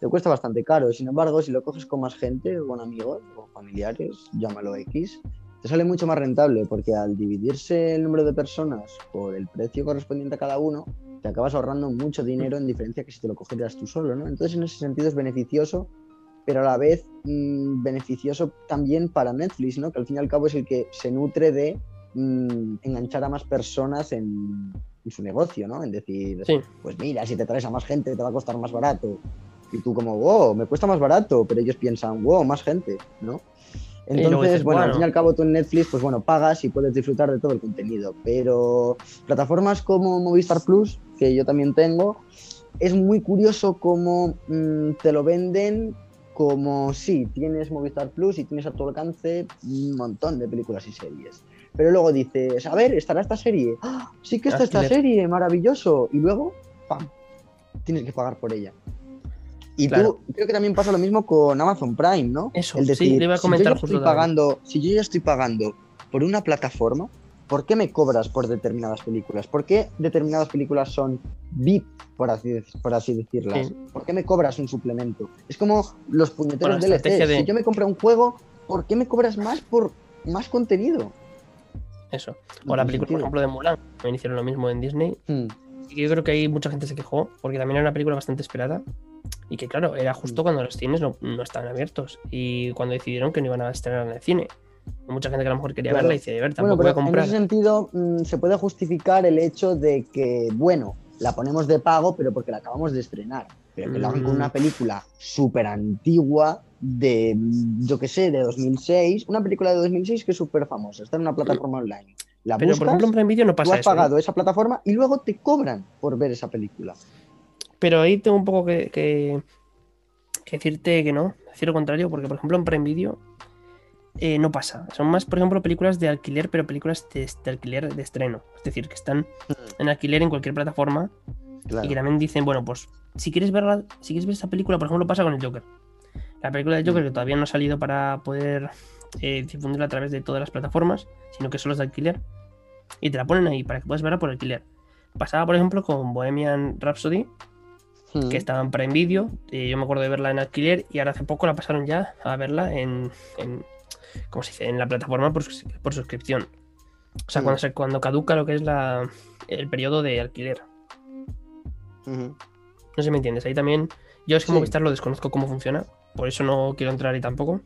te cuesta bastante caro. Sin embargo, si lo coges con más gente o con amigos o familiares, llámalo X, te sale mucho más rentable porque al dividirse el número de personas por el precio correspondiente a cada uno, te acabas ahorrando mucho dinero en diferencia que si te lo cogieras tú solo, ¿no? Entonces, en ese sentido es beneficioso pero a la vez mm, beneficioso también para Netflix, ¿no? Que al fin y al cabo es el que se nutre de mm, enganchar a más personas en, en su negocio, ¿no? En decir, Sí. pues mira, si te traes a más gente te va a costar más barato. Y tú como, wow, me cuesta más barato, pero ellos piensan, wow, más gente, ¿no? Entonces, dices, bueno, al fin y al cabo tú en Netflix, pues bueno, pagas y puedes disfrutar de todo el contenido. Pero plataformas como Movistar Plus, que yo también tengo, es muy curioso cómo mm, te lo venden como sí, tienes Movistar Plus y tienes a tu alcance un montón de películas y series. Pero luego dices, a ver, ¿estará esta serie? ¡Ah! Sí que está esta serie, maravilloso. Y luego, ¡pam! Tienes que pagar por ella. Y Claro. tú, creo que también pasa lo mismo con Amazon Prime, ¿no? Eso, El sí, decir, le iba a si yo ya estoy pagando, si yo ya estoy pagando por una plataforma, ¿por qué me cobras por determinadas películas? ¿Por qué determinadas películas son VIP, por así, por así decirlas? Sí. ¿Por qué me cobras un suplemento? Es como los puñeteros Bueno, estrategia de- Si yo me compro un juego, ¿por qué me cobras más por más contenido? Eso. O la película, por ejemplo, de Mulan. También hicieron lo mismo en Disney. Hmm, Y yo creo que ahí mucha gente se quejó, porque también era una película bastante esperada. Y que, claro, era Mm. justo cuando los cines no, no estaban abiertos. Y cuando decidieron que no iban a estrenar en el cine. Mucha gente que a lo mejor quería Claro. verla y dice, ver, Bueno, tampoco voy pero a comprar. en ese sentido mm, se puede justificar el hecho de que, bueno, la ponemos de pago, pero porque la acabamos de estrenar. Pero que lo hagan con Mm. una película súper antigua de, mm, yo qué sé, de 2006. Una película de 2006 que es súper famosa, está en una plataforma online. La Pero, por ejemplo, en Prime Video no tú pasa has eso. ¿eh? pagado esa plataforma y luego te cobran por ver esa película. Pero ahí tengo un poco que, que- que decirte que no, decir lo contrario, porque por ejemplo en Prime Video eh, no pasa. Son más, por ejemplo, películas de alquiler, pero películas de, de alquiler de estreno. Es decir, que están en alquiler en cualquier plataforma Claro. y que también dicen, bueno, pues si quieres verla, si quieres ver esta película, por ejemplo, pasa con el Joker. La película del Joker Mm. que todavía no ha salido para poder eh, difundirla a través de todas las plataformas, sino que solo es de alquiler. Y te la ponen ahí para que puedas verla por alquiler. Pasaba, por ejemplo, con Bohemian Rhapsody, Mm. que estaba en Prime Video. eh, yo me acuerdo de verla en alquiler y ahora hace poco la pasaron ya a verla en, en ¿cómo se dice? En la plataforma por, por suscripción. O sea, Mm. cuando, se- cuando caduca lo que es la, el periodo de alquiler. No sé si me entiendes. Ahí también, yo es que Sí. Movistar lo desconozco cómo funciona. Por eso no quiero entrar ahí tampoco.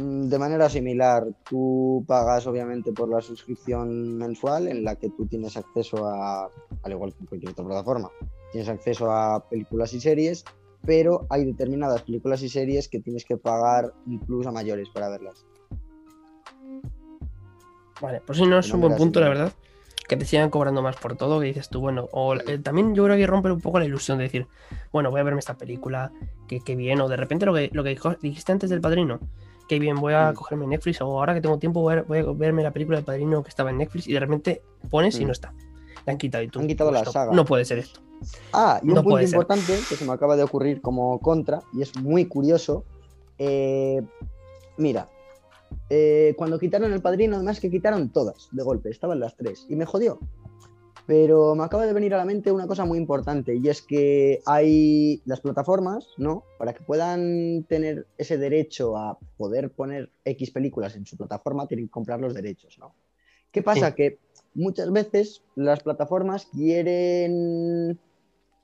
Mm, De manera similar, tú pagas obviamente por la suscripción mensual en la que tú tienes acceso a, al igual que cualquier otra plataforma, tienes acceso a películas y series, pero hay determinadas películas y series que tienes que pagar un plus a mayores para verlas. Vale, pues si no es un buen punto, la verdad. Que te sigan cobrando más por todo, que dices tú, bueno, o eh, también yo creo que rompe un poco la ilusión de decir, bueno, voy a verme esta película, que, que bien, o de repente lo que, lo que dijiste antes del padrino, que bien, voy a Mm. cogerme Netflix, o ahora que tengo tiempo voy a, voy a verme la película del padrino que estaba en Netflix, y de repente pones y Mm. no está. La han quitado y tú. Han quitado pues la no, saga. No puede ser esto. Ah, y un No punto puede ser. importante que se me acaba de ocurrir como contra, y es muy curioso. eh, mira, eh, cuando quitaron el padrino, además que quitaron todas de golpe, estaban las tres, y me jodió. Pero me acaba de venir a la mente una cosa muy importante, y es que hay las plataformas, ¿no? Para que puedan tener ese derecho a poder poner X películas en su plataforma, tienen que comprar los derechos, ¿no? ¿Qué pasa? Sí. Que muchas veces las plataformas quieren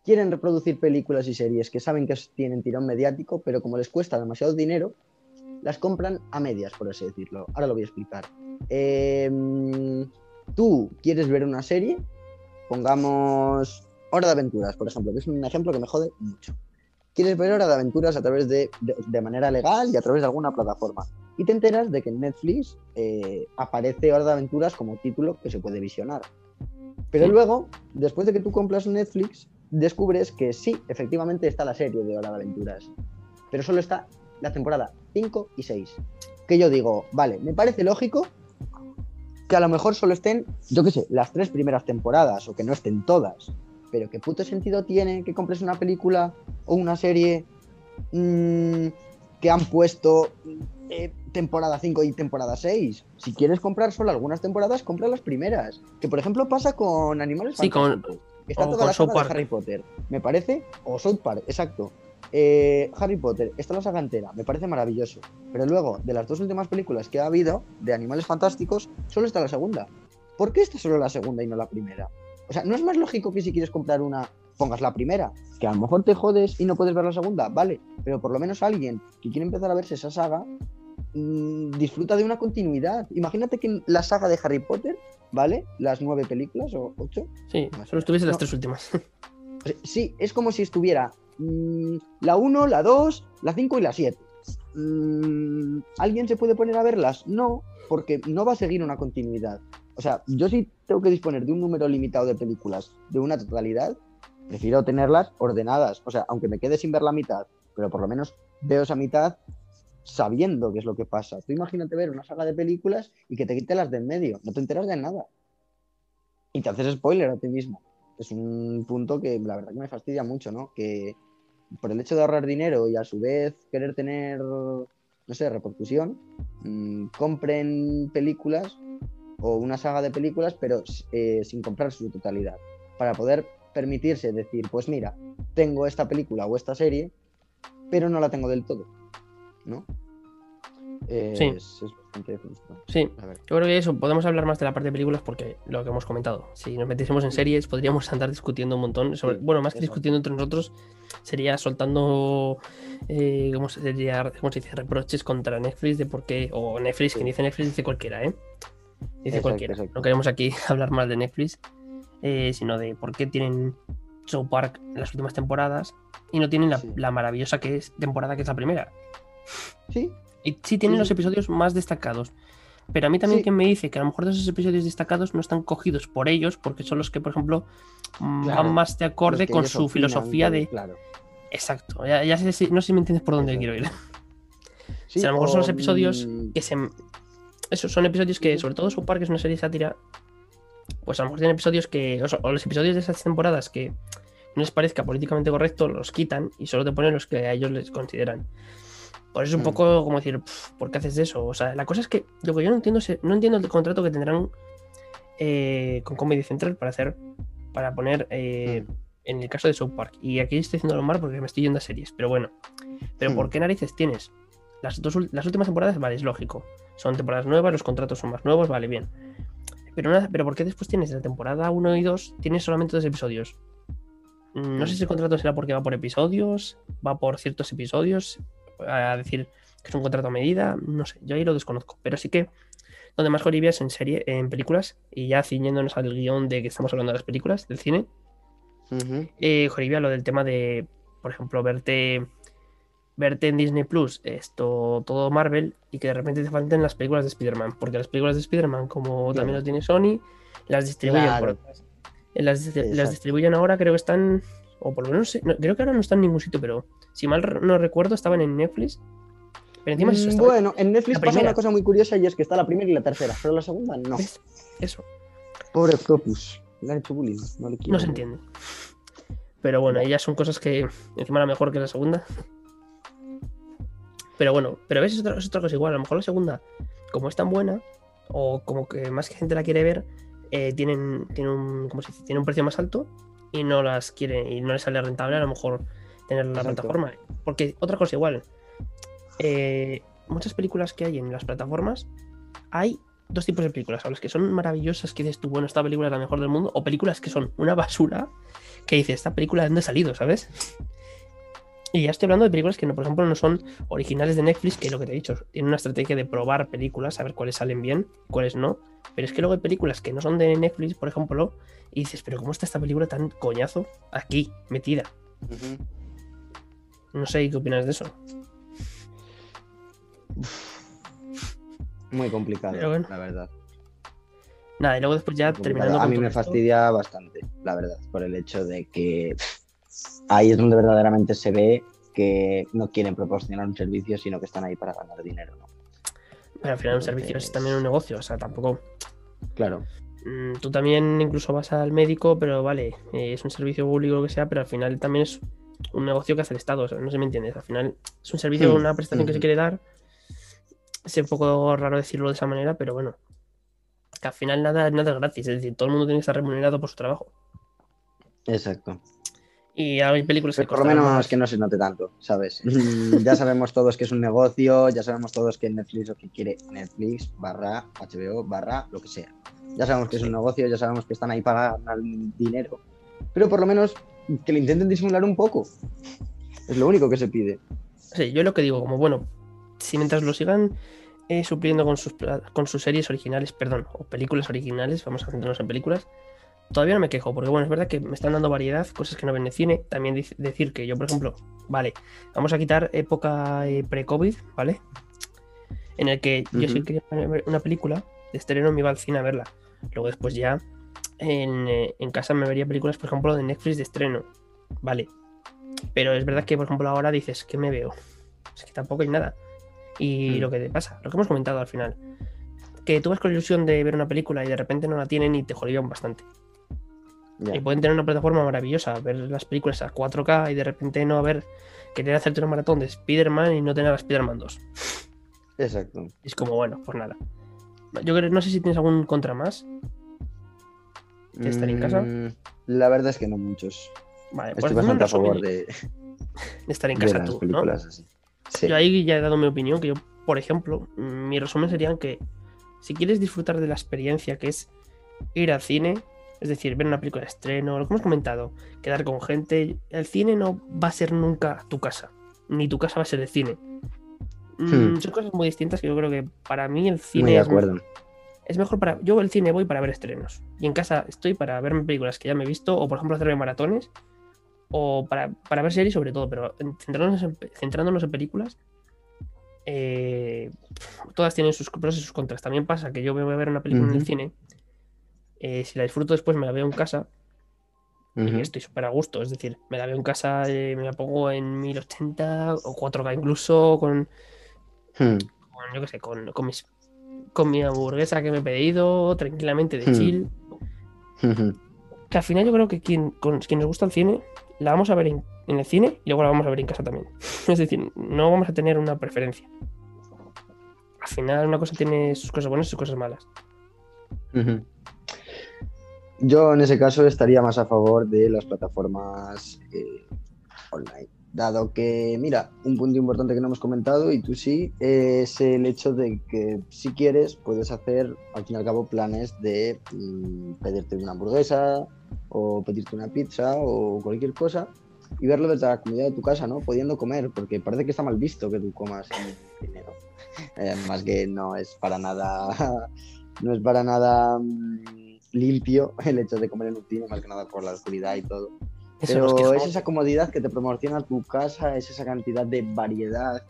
quieren reproducir películas y series que saben que tienen tirón mediático, pero como les cuesta demasiado dinero, las compran a medias, por así decirlo. Ahora lo voy a explicar. Em, tú quieres ver una serie, pongamos Hora de Aventuras, por ejemplo, que es un ejemplo que me jode mucho. Quieres ver Hora de Aventuras a través de, de, de manera legal y a través de alguna plataforma. Y te enteras de que en Netflix eh, aparece Hora de Aventuras como título que se puede visionar. Pero luego, después de que tú compras Netflix, descubres que sí, efectivamente está la serie de Hora de Aventuras. Pero solo está la temporada 5 y 6. Que yo digo, vale, me parece lógico que a lo mejor solo estén, yo qué sé, las tres primeras temporadas o que no estén todas. Pero ¿qué puto sentido tiene que compres una película o una serie mm, que han puesto eh, temporada 5 y temporada 6? Si quieres comprar solo algunas temporadas, compra las primeras. Que por ejemplo pasa con Animales Sí, con- Fantásticos. Está o toda con la saga de. Harry Potter. Me parece. O South Park, exacto. Eh, Harry Potter, está la saga entera, me parece maravilloso. Pero luego, de las dos últimas películas que ha habido de Animales Fantásticos, solo está la segunda. ¿Por qué está solo la segunda y no la primera? O sea, ¿no es más lógico que si quieres comprar una, pongas la primera? Que a lo mejor te jodes y no puedes ver la segunda, vale. Pero por lo menos alguien que quiere empezar a verse esa saga, mm, disfruta de una continuidad. Imagínate que la saga de Harry Potter, ¿vale? Las nueve películas o ocho, Sí, solo estuviese las tres últimas. Sí, es como si estuviera mm, la 1, la 2, la 5 y la 7. Mm, ¿Alguien se puede poner a verlas? No, porque no va a seguir una continuidad. O sea, yo sí tengo que disponer de un número limitado de películas de una totalidad, prefiero tenerlas ordenadas. O sea, aunque me quede sin ver la mitad, pero por lo menos veo esa mitad sabiendo qué es lo que pasa. Tú imagínate ver una saga de películas y que te quite las de medio, no te enteras de nada. Y te haces spoiler a ti mismo es un punto que la verdad que me fastidia mucho, ¿no? Que por el hecho de ahorrar dinero y a su vez querer tener, no sé, repercusión, mmm, compren películas o una saga de películas, pero eh, sin comprar su totalidad, para poder permitirse decir, pues mira, tengo esta película o esta serie, pero no la tengo del todo, ¿no? Eh, Sí. Es, es bastante. Sí, yo creo que eso, podemos hablar más de la parte de películas porque lo que hemos comentado, si nos metiésemos en series podríamos andar discutiendo un montón, sobre, Sí, bueno, más que eso. discutiendo entre nosotros, sería soltando, eh, ¿cómo, se diría, cómo se dice? Reproches contra Netflix de por qué, o Netflix, Sí. quien dice Netflix dice cualquiera, ¿eh? Dice Exacto, cualquiera. exacto. No queremos aquí <laughs> hablar más de Netflix, eh, sino de por qué tienen South Park en las últimas temporadas y no tienen la, Sí. la maravillosa que es temporada que es la primera. Sí, Y sí tienen Sí, los episodios más destacados. Pero a mí también Sí. quien me dice que a lo mejor de esos episodios destacados no están cogidos por ellos, porque son los que, por ejemplo, mm, Claro, van más de acorde con su opinan, filosofía de... Claro. Exacto, ya, ya sé si, no sé si me entiendes por dónde Exacto. quiero ir. Sí, si a lo mejor son los episodios mm, que se. Esos son episodios que, sobre todo, South Park es una serie sátira. Pues a lo mejor tienen episodios que. O, sea, o los episodios de esas temporadas que no les parezca políticamente correcto, los quitan y solo te ponen los que a ellos les consideran. Por eso es un Mm. poco como decir, "Pf, ¿por qué haces eso? O sea, la cosa es que lo que yo no entiendo es, no entiendo el contrato que tendrán eh, con Comedy Central para hacer, para poner eh, Mm. en el caso de South Park. Y aquí estoy haciendo lo mal porque me estoy yendo a series, pero bueno. Pero Mm. ¿por qué narices tienes? Las, dos, las últimas temporadas, vale, es lógico. Son temporadas nuevas, los contratos son más nuevos, vale, bien. Pero, nada, pero ¿por qué después tienes de la temporada 1 y 2, tienes solamente dos episodios? Mm, No sé si el contrato será porque va por episodios, va por ciertos episodios, a decir que es un contrato a medida, no sé, yo ahí lo desconozco. Pero sí que donde más Joribia es en serie, en películas, y ya ciñéndonos al guion de que estamos hablando de las películas, del cine, ujú, eh, Joribia, lo del tema de, por ejemplo, verte verte en Disney Plus esto todo Marvel y que de repente te falten las películas de Spider-Man, porque las películas de Spider-Man, como también lo tiene Sony, las distribuyen Claro. por otras. Eh, Las, las distribuyen ahora, creo que están, o por lo menos, no- creo que ahora no están en ningún sitio, pero si mal no recuerdo, estaban en Netflix. Pero encima es eso, Mm, Bueno, en Netflix la pasa primera. una cosa muy curiosa y es que está la primera y la tercera, pero la segunda no. ¿ves? Eso, Pobre Octopus. Le han hecho bullying. No, le quiero. no se entiende. Pero bueno, ellas son cosas que encima era mejor que la segunda. Pero bueno, pero ves, es otra, es otra cosa igual. A lo mejor la segunda, como es tan buena, o como que más gente la quiere ver, eh, tienen, tienen, un, ¿cómo se dice? Tienen un precio más alto y no las quiere, y no les sale rentable a lo mejor tener la Exacto. plataforma. Porque otra cosa igual, eh, muchas películas que hay en las plataformas, hay dos tipos de películas, o las que son maravillosas, que dices tú, bueno, esta película es la mejor del mundo, o películas que son una basura, que dices, esta película de dónde ha salido, ¿sabes? Y ya estoy hablando de películas que, no, por ejemplo, no son originales de Netflix, que lo que te he dicho, tienen una estrategia de probar películas, a ver cuáles salen bien, cuáles no. Pero es que luego hay películas que no son de Netflix, por ejemplo, y dices, pero ¿cómo está esta película tan coñazo aquí, metida? No sé qué opinas de eso. Muy complicado, bueno. la verdad. Nada, y luego después ya terminando A mí me esto- fastidia bastante, la verdad, por el hecho de que ahí es donde verdaderamente se ve que no quieren proporcionar un servicio, sino que están ahí para ganar dinero, ¿no? Pero al final un servicio es también un negocio, o sea, tampoco. Claro, Mm, Tú también incluso vas al médico, pero vale, eh, es un servicio público lo que sea, pero al final también es un negocio que hace el Estado, o sea, no sé si me entiendes. Al final es un servicio, una prestación que se quiere dar. Es un poco raro decirlo de esa manera, pero bueno. Que al final nada, nada es gratis, es decir, todo el mundo tiene que estar remunerado por su trabajo. exacto. Y hay películas que por lo menos más. que no se note tanto, ¿sabes? Mm, ya sabemos todos que es un negocio, ya sabemos todos que Netflix lo que quiere Netflix barra HBO barra lo que sea. Ya sabemos que es un negocio, ya sabemos que están ahí para ganar dinero. Pero por lo menos que lo intenten disimular un poco. Es lo único que se pide. Sí, yo lo que digo, como bueno, si mientras lo sigan eh, supliendo con sus, con sus series originales, perdón, o películas originales, vamos a centrarnos en películas, todavía no me quejo, porque bueno, es verdad que me están dando variedad, cosas que no ven de cine. También decir que yo, por ejemplo, vale, vamos a quitar época eh, pre-COVID, ¿vale? En el que yo sí quería ver una película de estreno, me iba al cine a verla. Luego después ya en, eh, en casa me vería películas, por ejemplo, de Netflix de estreno, ¿vale? Pero es verdad que, por ejemplo, ahora dices, ¿qué me veo? Es que tampoco hay nada. Y Hmm. lo que te pasa, lo que hemos comentado al final, que tú vas con ilusión de ver una película y de repente no la tienen y te jodían bastante. Y pueden tener una plataforma maravillosa, ver las películas a 4K y de repente no haber, querer hacerte una maratón de Spider-Man y no tener a Spider-Man 2. Exacto. Y es como, bueno, pues nada. Yo creo, no sé si tienes algún contra más. ¿De estar en casa? Mm, La verdad es que no muchos. Vale, pues Estoy un bastante a favor de, <laughs> de estar en de casa las tú, ¿no? películas así. Sí. Yo ahí ya he dado mi opinión, que yo, por ejemplo, mm, mi resumen sería que si quieres disfrutar de la experiencia que es ir al cine, es decir, ver una película de estreno, lo que hemos comentado, quedar con gente, el cine no va a ser nunca tu casa, ni tu casa va a ser el cine. Mm, Hmm. Son cosas muy distintas que yo creo que para mí el Muy cine de es, acuerdo. es mejor para... Yo al cine voy para ver estrenos y en casa estoy para verme películas que ya me he visto o por ejemplo hacerme maratones o para, para ver series sobre todo, pero en- centrándonos en, centrándonos en películas, eh, todas tienen sus pros y sus contras. También pasa que yo me voy a ver una película en el cine, eh, si la disfruto después me la veo en casa y estoy súper a gusto. Es decir, me la veo en casa, eh, me la pongo en 1080 o 4K incluso, con Hmm, con, yo qué sé, con, con mis- con mi hamburguesa que me he pedido, tranquilamente de Hmm. chill. Que al final yo creo que quien, con, quien nos gusta el cine, la vamos a ver en, en el cine y luego la vamos a ver en casa también. <laughs> Es decir, no vamos a tener una preferencia. Al final una cosa tiene sus cosas buenas y sus cosas malas. Ujú. Yo en ese caso estaría más a favor de las plataformas eh, online, dado que, mira, un punto importante que no hemos comentado y tú sí, es el hecho de que si quieres puedes hacer al fin y al cabo planes de mm, pedirte una hamburguesa o pedirte una pizza o cualquier cosa y verlo desde la comunidad de tu casa, ¿no? Pudiendo comer, porque parece que está mal visto que tú comas cine, ¿no? <laughs> Eh, que no es para nada <laughs> no es para nada mm, limpio <laughs> el hecho de comer en un cine, más que nada por la oscuridad y todo. Eso Pero es esa comodidad que te proporciona tu casa, es esa cantidad de variedad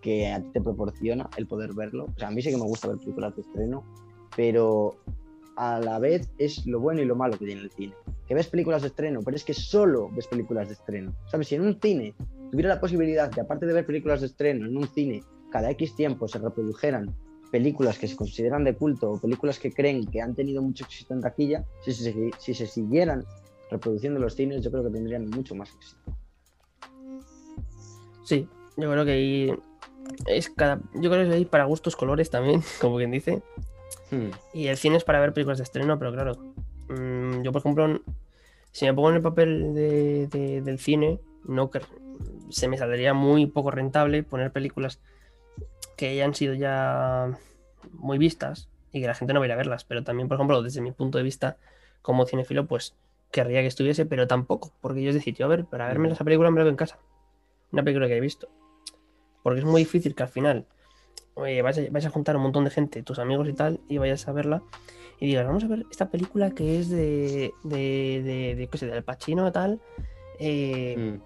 que a ti te proporciona el poder verlo. O sea, a mí sí que me gusta ver películas de estreno, pero a la vez es lo bueno y lo malo que tiene el cine. Que ves películas de estreno, pero es que solo ves películas de estreno. ¿Sabes? Si en un cine tuviera la posibilidad de, aparte de ver películas de estreno, en un cine, cada X tiempo se reprodujeran películas que se consideran de culto o películas que creen que han tenido mucho éxito en taquilla, si se, si se siguieran reproduciendo en los cines, yo creo que tendrían mucho más éxito. Sí, yo creo que ahí es cada. Yo creo que hay para gustos colores también, <laughs> como quien dice. Hmm. Y el cine es para ver películas de estreno, pero claro, mm, yo por ejemplo, si me pongo en el papel de- de- del cine, no se me saldría muy poco rentable poner películas que hayan sido ya muy vistas y que la gente no va a ir a verlas. Pero también, por ejemplo, desde mi punto de vista como cinefilo, pues querría que estuviese, pero tampoco, porque yo es decir, yo a ver, para verme Mm. esa película me la veo en casa, una película que he visto. Porque es muy difícil que al final oye, vais, a, vais a juntar un montón de gente, tus amigos y tal, y vayas a verla y digas, vamos a ver esta película que es de, de, de, de, qué sé, del Pacino y tal, eh, Hmm.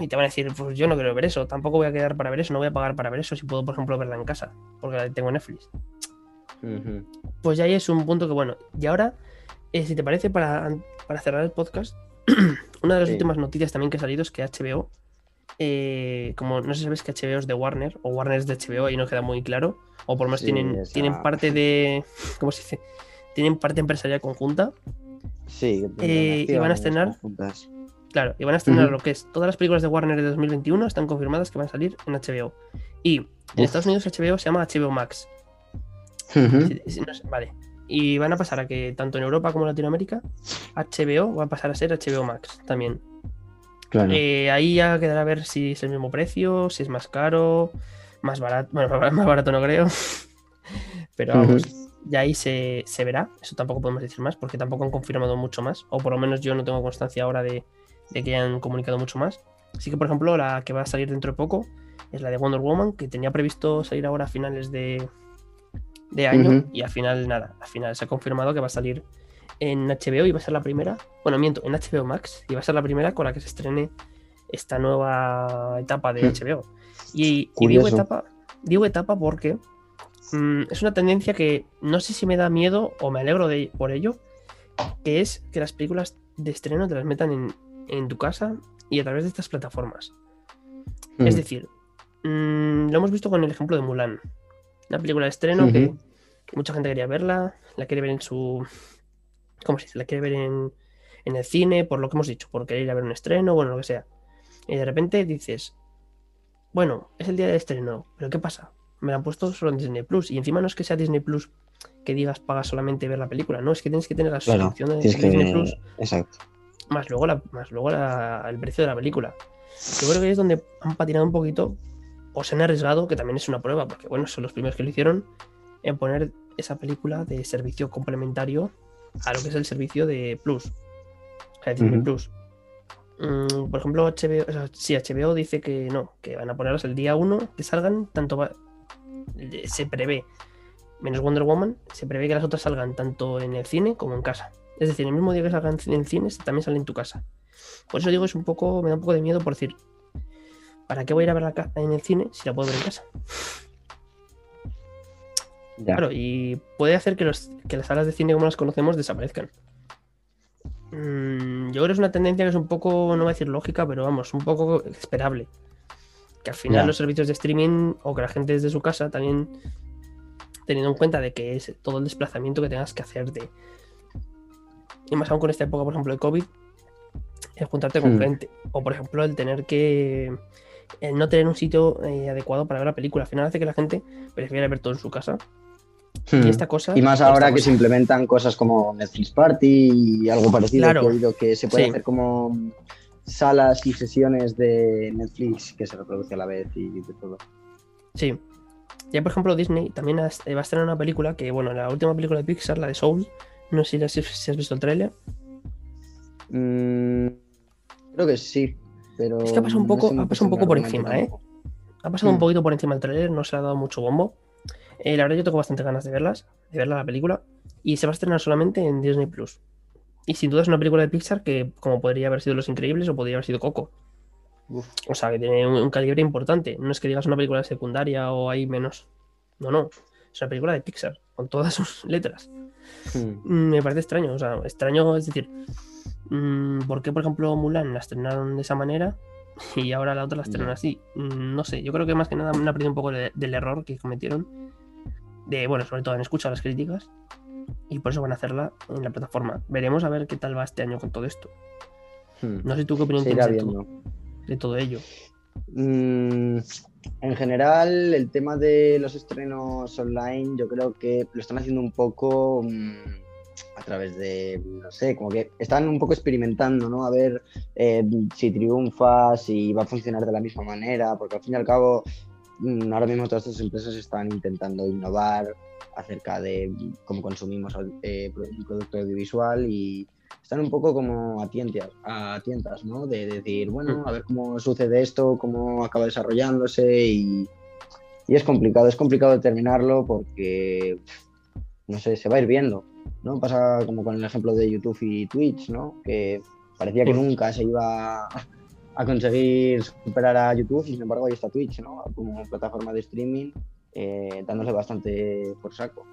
Y te van a decir, pues yo no quiero ver eso, tampoco voy a quedar para ver eso, no voy a pagar para ver eso si puedo, por ejemplo, verla en casa, porque la tengo en Netflix. Pues ya ahí es un punto que, bueno, y ahora, eh, si te parece, para, para cerrar el podcast, <clears throat> una de las Sí. últimas noticias también que ha salido es que HBO, eh, como no sé si sabes que HBO es de Warner, o Warner es de HBO, y no queda muy claro, o por lo menos Sí, tienen, esa- tienen parte de, ¿cómo se dice? Tienen parte empresarial conjunta, Sí, Eh, y van a estrenar-. Claro, y van a estrenar lo que es todas las películas de Warner de 2021 están confirmadas que van a salir en HBO. Y en Uf. Estados Unidos HBO se llama HBO Max. No sé, vale. Y van a pasar a que tanto en Europa como en Latinoamérica, HBO va a pasar a ser HBO Max también. Claro. Eh, ahí ya quedará a ver si es el mismo precio, si es más caro, más <laughs> barato. Bueno, más barato no creo. Pero vamos, ya ahí se, se verá. Eso tampoco podemos decir más, porque tampoco han confirmado mucho más. O por lo menos yo no tengo constancia ahora de, de que hayan comunicado mucho más. Así que, por ejemplo, la que va a salir dentro de poco es la de Wonder Woman, que tenía previsto salir ahora a finales de, de año. Y al final, nada, al final se ha confirmado que va a salir en HBO y va a ser la primera. Bueno, miento, en HBO Max. Y va a ser la primera con la que se estrene esta nueva etapa de Hmm. HBO. Y, y digo etapa, digo etapa porque mm, es una tendencia que no sé si me da miedo o me alegro de, por ello, que es que las películas de estreno te las metan en, en tu casa y a través de estas plataformas. Es Mm. decir, mm, lo hemos visto con el ejemplo de Mulan. Una película de estreno que mucha gente quería verla, la quiere ver en su... ¿Cómo se dice? La quiere ver en, en el cine, por lo que hemos dicho, por querer ir a ver un estreno, bueno, lo que sea. Y de repente dices, bueno, es el día de estreno, pero ¿qué pasa? Me la han puesto solo en Disney Plus. Y encima no es que sea Disney Plus que digas pagas solamente ver la película, no, es que tienes que tener la suscripción de, Disney que... Plus Exacto. Más luego, la, más luego la- el precio de la película. Yo creo que es donde han patinado un poquito o se han arriesgado, que también es una prueba, porque bueno, son los primeros que lo hicieron, en poner esa película de servicio complementario a lo que es el servicio de Plus. Ujú. Plus. Mm, por ejemplo, HBO, o sea, sí, HBO dice que no, que van a ponerlas el día 1 que salgan, tanto va- se prevé, menos Wonder Woman, se prevé que las otras salgan tanto en el cine como en casa. Es decir, el mismo día que salgan en el cine, también sale en tu casa. Por eso digo, es un poco, me da un poco de miedo por decir, ¿para qué voy a ir a verla en el cine si la puedo ver en casa? Ya. Claro, y puede hacer que, los, que las salas de cine como las conocemos desaparezcan. Mm, yo creo que es una tendencia que es un poco, no voy a decir lógica, pero vamos, un poco esperable. Que al final Ya. los servicios de streaming o que la gente desde su casa también teniendo en cuenta de que es todo el desplazamiento que tengas que hacer de... Y más aún con esta época, por ejemplo, de COVID, el juntarte con Hmm. gente. O por ejemplo, el tener que... El no tener un sitio eh, adecuado para ver la película. Al final hace que la gente prefiera ver todo en su casa. Hmm. Y esta cosa... Y más ahora que cosa- se implementan cosas como Netflix Party y algo parecido Claro. que se puede Sí. hacer como salas y sesiones de Netflix que se reproduce a la vez y de todo. Sí. Ya por ejemplo Disney también va a estrenar una película que, bueno, la última película de Pixar, la de Soul, no sé si, has visto el tráiler. Mm, creo que sí, pero Es que ha pasado un poco- ha pasado un poco por el encima, ¿eh? Ha pasado un poquito por encima del tráiler, no se le ha dado mucho bombo. Eh, la verdad yo tengo bastante ganas de verlas, de verla la película. Y se va a estrenar solamente en Disney Plus. Y sin duda es una película de Pixar que como podría haber sido Los Increíbles o podría haber sido Coco. Uf. O sea, que tiene un, un calibre importante. No es que digas una película secundaria o hay menos. No, no. Es una película de Pixar, con todas sus letras. Hmm. Mm, Me parece extraño, o sea, extraño, es decir, mm, ¿por qué, por ejemplo, Mulan la estrenaron de esa manera <laughs> y ahora la otra la estrenan así? Mm, No sé, yo creo que más que nada han aprendido un poco de- del error que cometieron, de, bueno, sobre todo han escuchado las críticas y por eso van a hacerla en la plataforma. Veremos a ver qué tal va este año con todo esto. Hmm. No sé tú qué opinión tienes de viendo. todo, de todo ello. Mm, en general, el tema de los estrenos online, yo creo que lo están haciendo un poco mm, a través de, no sé, como que están un poco experimentando, ¿no? A ver eh, si triunfa, si va a funcionar de la misma manera, porque al fin y al cabo, mm, ahora mismo todas estas empresas están intentando innovar acerca de cómo consumimos eh, un producto audiovisual y están un poco como a tientas, a tientas, ¿no? De decir, bueno, a ver cómo sucede esto, cómo acaba desarrollándose y, y es complicado, es complicado determinarlo porque, no sé, se va a ir viendo, ¿no? Pasa como con el ejemplo de YouTube y Twitch, ¿no? Que parecía que nunca se iba a conseguir superar a YouTube y sin embargo ahí está Twitch, ¿no? Como plataforma de streaming, eh, dándole bastante por saco.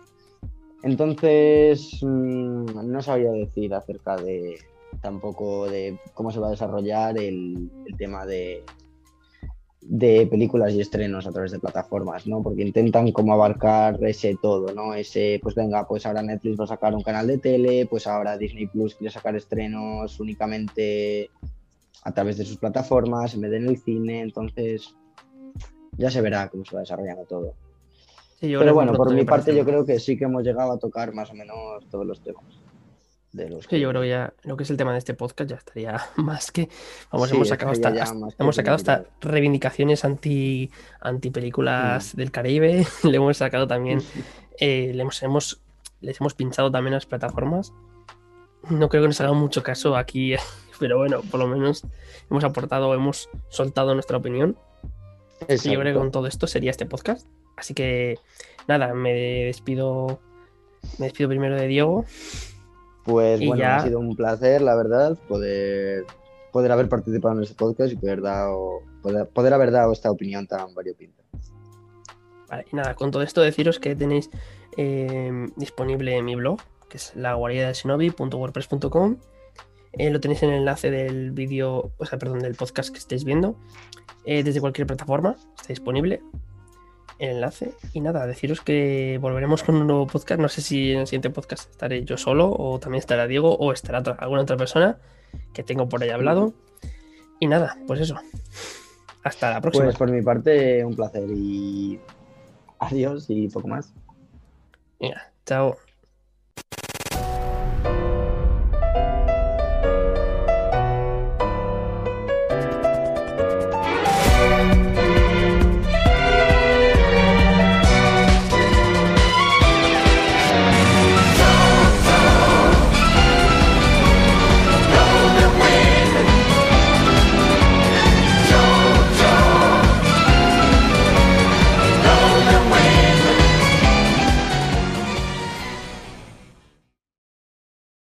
Entonces, mm, no sabía decir acerca de tampoco de cómo se va a desarrollar el, tema de, de películas y estrenos a través de plataformas, ¿no? Porque intentan como abarcar ese todo, ¿no? Ese, pues venga, pues ahora Netflix va a sacar un canal de tele, pues ahora Disney Plus quiere sacar estrenos únicamente a través de sus plataformas, en vez de en el cine, entonces ya se verá cómo se va desarrollando todo. Sí, Pero que bueno, por mi parte parece- yo creo que sí que hemos llegado a tocar más o menos todos los temas. De los Sí, yo creo que ya lo que es el tema de este podcast ya estaría <laughs> más que. Vamos, Sí, hemos sacado hasta, hasta- que hemos sacado hasta reivindicaciones anti, anti Mm. películas del Caribe. <laughs> Le hemos sacado también. <laughs> eh, le hemos, hemos- les hemos pinchado también a las plataformas. No creo que nos haga mucho caso aquí, pero bueno, por lo menos hemos aportado, hemos soltado nuestra opinión. Y yo creo que Exacto. con todo esto sería este podcast. Así que nada, me despido. Me despido primero de Diego. Pues bueno, ya- ha sido un placer, la verdad, poder, poder haber participado en este podcast y poder, dado, poder, poder haber dado esta opinión tan variopinta. Vale, y nada, con todo esto deciros que tenéis eh, disponible mi blog, que es la guarida del shinobi.wordpress.com. Eh, lo tenéis en el enlace del vídeo, o sea, perdón, del podcast que estéis viendo. eh, desde cualquier plataforma está disponible el enlace. Y nada, deciros que volveremos con un nuevo podcast. No sé si en el siguiente podcast estaré yo solo, o también estará Diego, o estará otra- alguna otra persona que tengo por ahí hablado. Y nada, pues eso. Hasta la próxima. Pues por mi parte, un placer y adiós y poco más. Venga, chao.